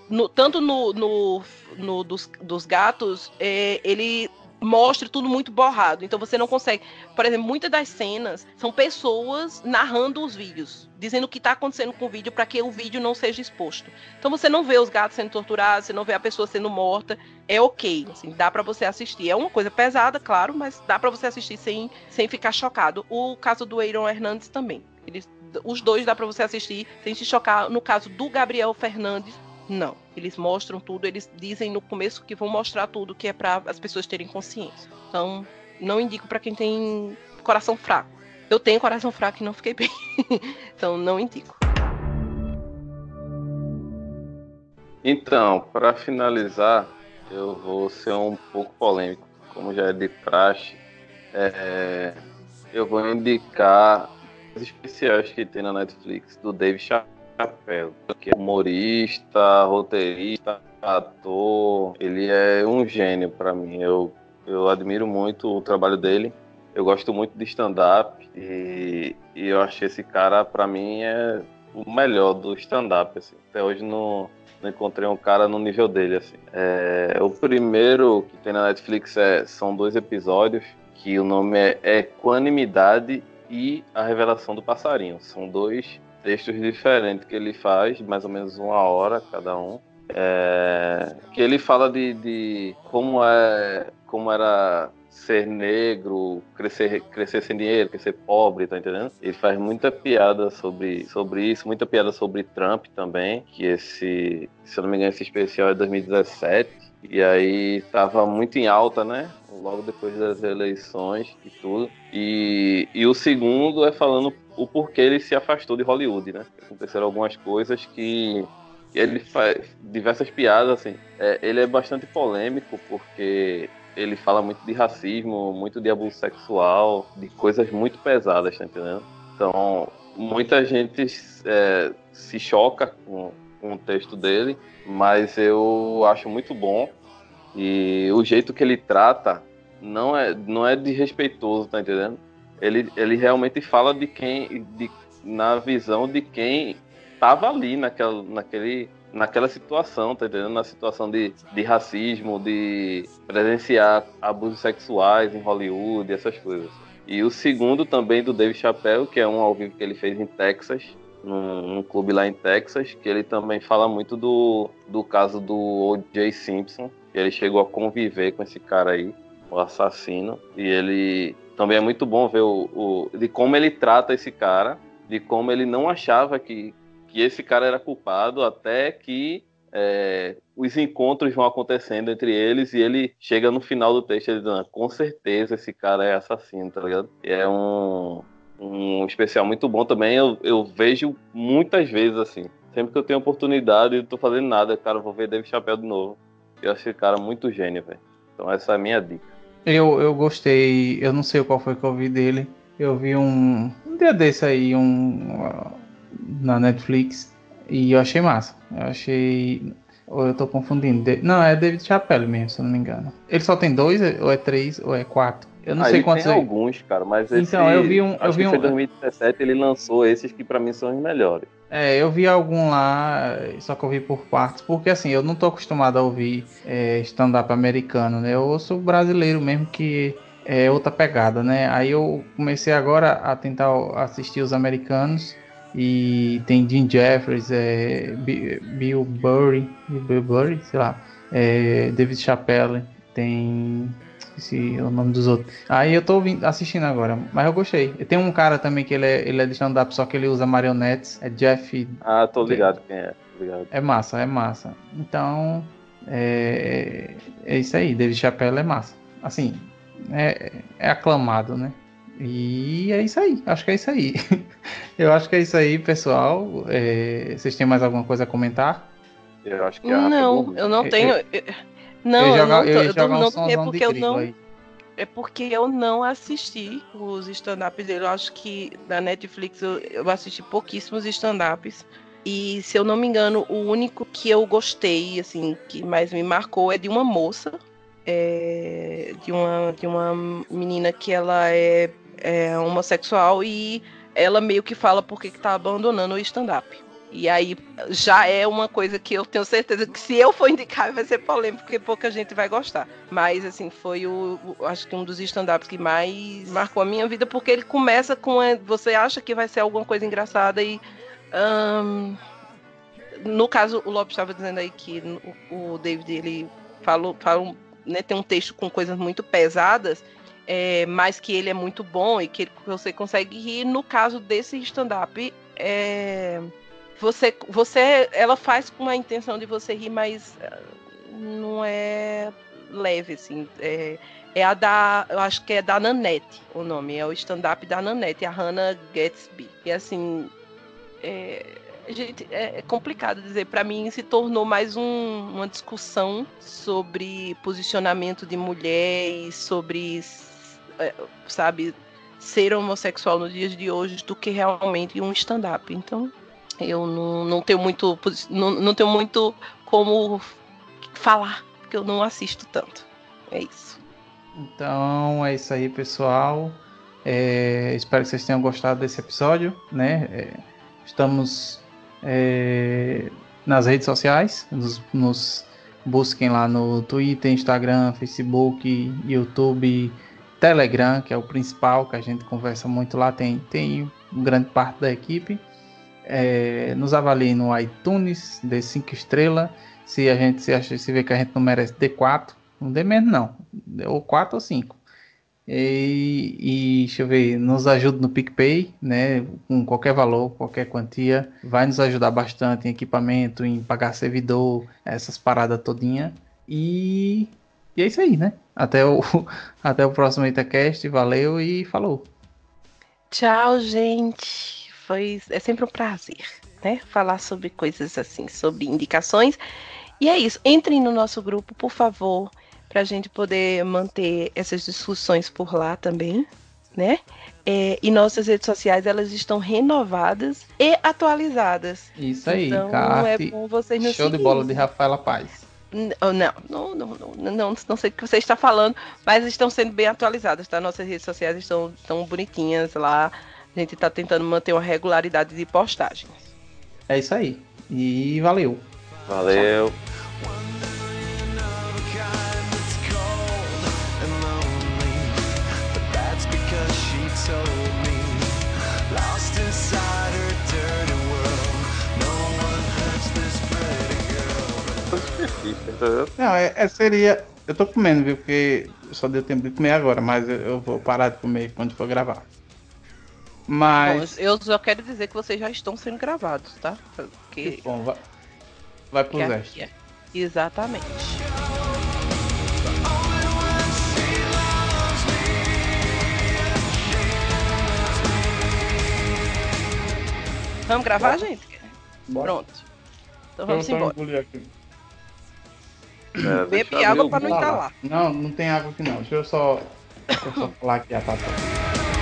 No, tanto no, no, no dos, dos, gatos, é, ele mostra tudo muito borrado. Então você não consegue. Por exemplo, muitas das cenas são pessoas narrando os vídeos, dizendo o que está acontecendo com o vídeo para que o vídeo não seja exposto. Então você não vê os gatos sendo torturados, você não vê a pessoa sendo morta. É ok, assim, dá para você assistir. É uma coisa pesada, claro, mas dá para você assistir sem, sem ficar chocado. O caso do Aaron Hernandes também. Eles, os dois dá para você assistir sem se chocar. No caso do Gabriel Fernandes, não. Eles mostram tudo, eles dizem no começo que vão mostrar tudo, que é para as pessoas terem consciência. Então, não indico para quem tem coração fraco. Eu tenho coração fraco e não fiquei bem. [laughs] então, não indico. Então, para finalizar, eu vou ser um pouco polêmico, como já é de praxe. É, eu vou indicar os especiais que tem na Netflix do Dave Chappelle Chapéu, que é humorista, roteirista, ator, ele é um gênio para mim. Eu, eu admiro muito o trabalho dele. Eu gosto muito de stand-up e, e, eu achei esse cara, para mim, é o melhor do stand-up. Assim. Até hoje não, não encontrei um cara no nível dele. Assim. É, o primeiro que tem na Netflix é, são dois episódios, que o nome é Equanimidade e a Revelação do Passarinho. São dois textos diferentes que ele faz, mais ou menos uma hora cada um. É, que ele fala de, de, como é como era ser negro, crescer, crescer sem dinheiro, crescer pobre, tá entendendo? Ele faz muita piada sobre, sobre isso, muita piada sobre Trump também, que esse, se eu não me engano, esse especial é 2017, e aí tava muito em alta, né? Logo depois das eleições e tudo. E, e o segundo é falando o porquê ele se afastou de Hollywood, né? Aconteceram algumas coisas que ele faz diversas piadas, assim. É, ele é bastante polêmico porque ele fala muito de racismo, muito de abuso sexual, de coisas muito pesadas, tá entendendo? Então, muita gente é, se choca com, com o texto dele, mas eu acho muito bom e o jeito que ele trata não é, não é desrespeitoso, tá entendendo? ele, ele realmente fala de quem, de, na visão de quem estava ali naquela, naquele, naquela situação, tá entendendo? Na situação de, de racismo, de presenciar abusos sexuais em Hollywood, essas coisas. E o segundo também do Dave Chappelle, que é um ao vivo que ele fez em Texas, num, num, clube lá em Texas, que ele também fala muito do, do caso do O.J. Simpson, que ele chegou a conviver com esse cara aí, o assassino, e ele também é muito bom ver o, o, de como ele trata esse cara, de como ele não achava que, que esse cara era culpado, até que é, os encontros vão acontecendo entre eles e ele chega no final do texto e diz, ah, com certeza esse cara é assassino, tá ligado? E é um, um especial muito bom também, eu, eu vejo muitas vezes assim. Sempre que eu tenho oportunidade e não tô fazendo nada, cara, vou ver David Chapéu de novo. Eu acho esse cara muito gênio, velho. Então essa é a minha dica. Eu, eu gostei, eu não sei qual foi que eu vi dele. Eu vi um, um dia desse aí, um na Netflix, e eu achei massa. Eu achei. Ou eu tô confundindo. Não, é David Chappelle mesmo, se eu não me engano. Ele só tem dois, ou é três, ou é quatro? Eu não ah, sei quantos. tem aí. alguns, cara, mas esse, Então, eu vi um- eu vi que foi um- 2017 ele lançou esses que pra mim são os melhores. É, eu vi algum lá, só que eu vi por partes, porque assim, eu não tô acostumado a ouvir é, stand-up americano, né? Eu ouço brasileiro mesmo, que é outra pegada, né? Aí eu comecei agora a tentar assistir os americanos, e tem Jim Jeffries, é, Bi- Bill Burry, Bill Burry, sei lá, é, David Chappelle, tem esqueci o nome dos outros. Aí eu tô ouvindo- assistindo agora, mas eu gostei. Tem um cara também que ele é, ele é de stand-up, só que ele usa marionetes, é Jeff Ah, tô ligado quem é. Ligado. é massa, é massa. Então, é, é isso aí. David Chappelle é massa. Assim, é, é aclamado, né? E é isso aí. Acho que é isso aí. [laughs] Eu acho que é isso aí, pessoal. É, vocês têm mais alguma coisa a comentar? Eu acho que a Rafa Não, dormiu. eu não Eu- tenho. eu- eu- Não, eu, jogar- não tô, eu eu um não é porque eu não. aí. É porque eu não assisti os stand-ups dele. Eu acho que na Netflix eu, eu assisti pouquíssimos stand-ups. E se eu não me engano, o único que eu gostei, assim, que mais me marcou é de uma moça. é, de, uma, de uma menina que ela é, é homossexual e ela meio que fala porque que tá abandonando o stand-up. E aí já é uma coisa que eu tenho certeza que se eu for indicar vai ser polêmico, porque pouca gente vai gostar. Mas assim, foi o, o- acho que um dos stand-ups que mais marcou a minha vida, porque ele começa com você acha que vai ser alguma coisa engraçada e ahn, no caso o Lopes estava dizendo aí que o, o David ele falou, falou né, tem um texto com coisas muito pesadas, é, mas que ele é muito bom e que você consegue rir. No caso desse stand-up, é, você, você, ela faz com a intenção de você rir, mas ah, não é leve, assim. É, é a da, eu acho que é da Nanette o nome, é o stand-up da Nanette, a Hannah Gatsby. E assim, é, gente, é é complicado dizer. Para mim, se tornou mais um- uma discussão sobre posicionamento de mulher e sobre, sabe, ser homossexual nos dias de hoje do que realmente um stand-up. Então, eu não, não tenho muito, não, não tenho muito como falar, porque eu não assisto tanto. É isso. Então é isso aí, pessoal. É, espero que vocês tenham gostado desse episódio, né? É, estamos é, nas redes sociais, nos, nos busquem lá no Twitter, Instagram, Facebook, YouTube, Telegram, que é o principal, que a gente conversa muito lá, tem, tem grande parte da equipe. É, nos avaliem no iTunes, dê 5 estrelas. Se a gente se, acha, se vê que a gente não merece, dê 4. Não dê menos, não. Ou 4 ou 5. E, e deixa eu ver, nos ajuda no PicPay, né? Com qualquer valor, qualquer quantia. Vai nos ajudar bastante em equipamento, em pagar servidor, essas paradas todinha. E, e é isso aí, né? Até o, [laughs] até o próximo Itacast. Valeu e falou. Tchau, gente. Foi, é sempre um prazer, né? Falar sobre coisas assim, sobre indicações. E é isso. Entrem no nosso grupo, por favor, para a gente poder manter essas discussões por lá também, né? É, e nossas redes sociais elas estão renovadas e atualizadas. Isso aí, Então Carte, é bom vocês nos Show de seguirem. bola de Rafaela Paz. Oh, Não, não, não, não, não, não sei o que você está falando, mas estão sendo bem atualizadas, tá? Nossas redes sociais estão tão bonitinhas lá. A gente está tentando manter uma regularidade de postagens. É isso aí. E valeu. Valeu. That's entendeu? Não, é, é- seria, Eu tô comendo, viu? Porque só deu tempo de comer agora, mas eu, eu vou parar de comer quando for gravar. Mas. Bom, eu só quero dizer que vocês já estão sendo gravados, tá? Porque... Que bom, vai, vai pro Zé. é- Exatamente. Vamos gravar, Bora. gente? Bora. Pronto. Então vamos eu embora. É, Bebe água pra não entalar. Não, não tem água aqui não. Deixa eu só, deixa eu só falar aqui a Tata.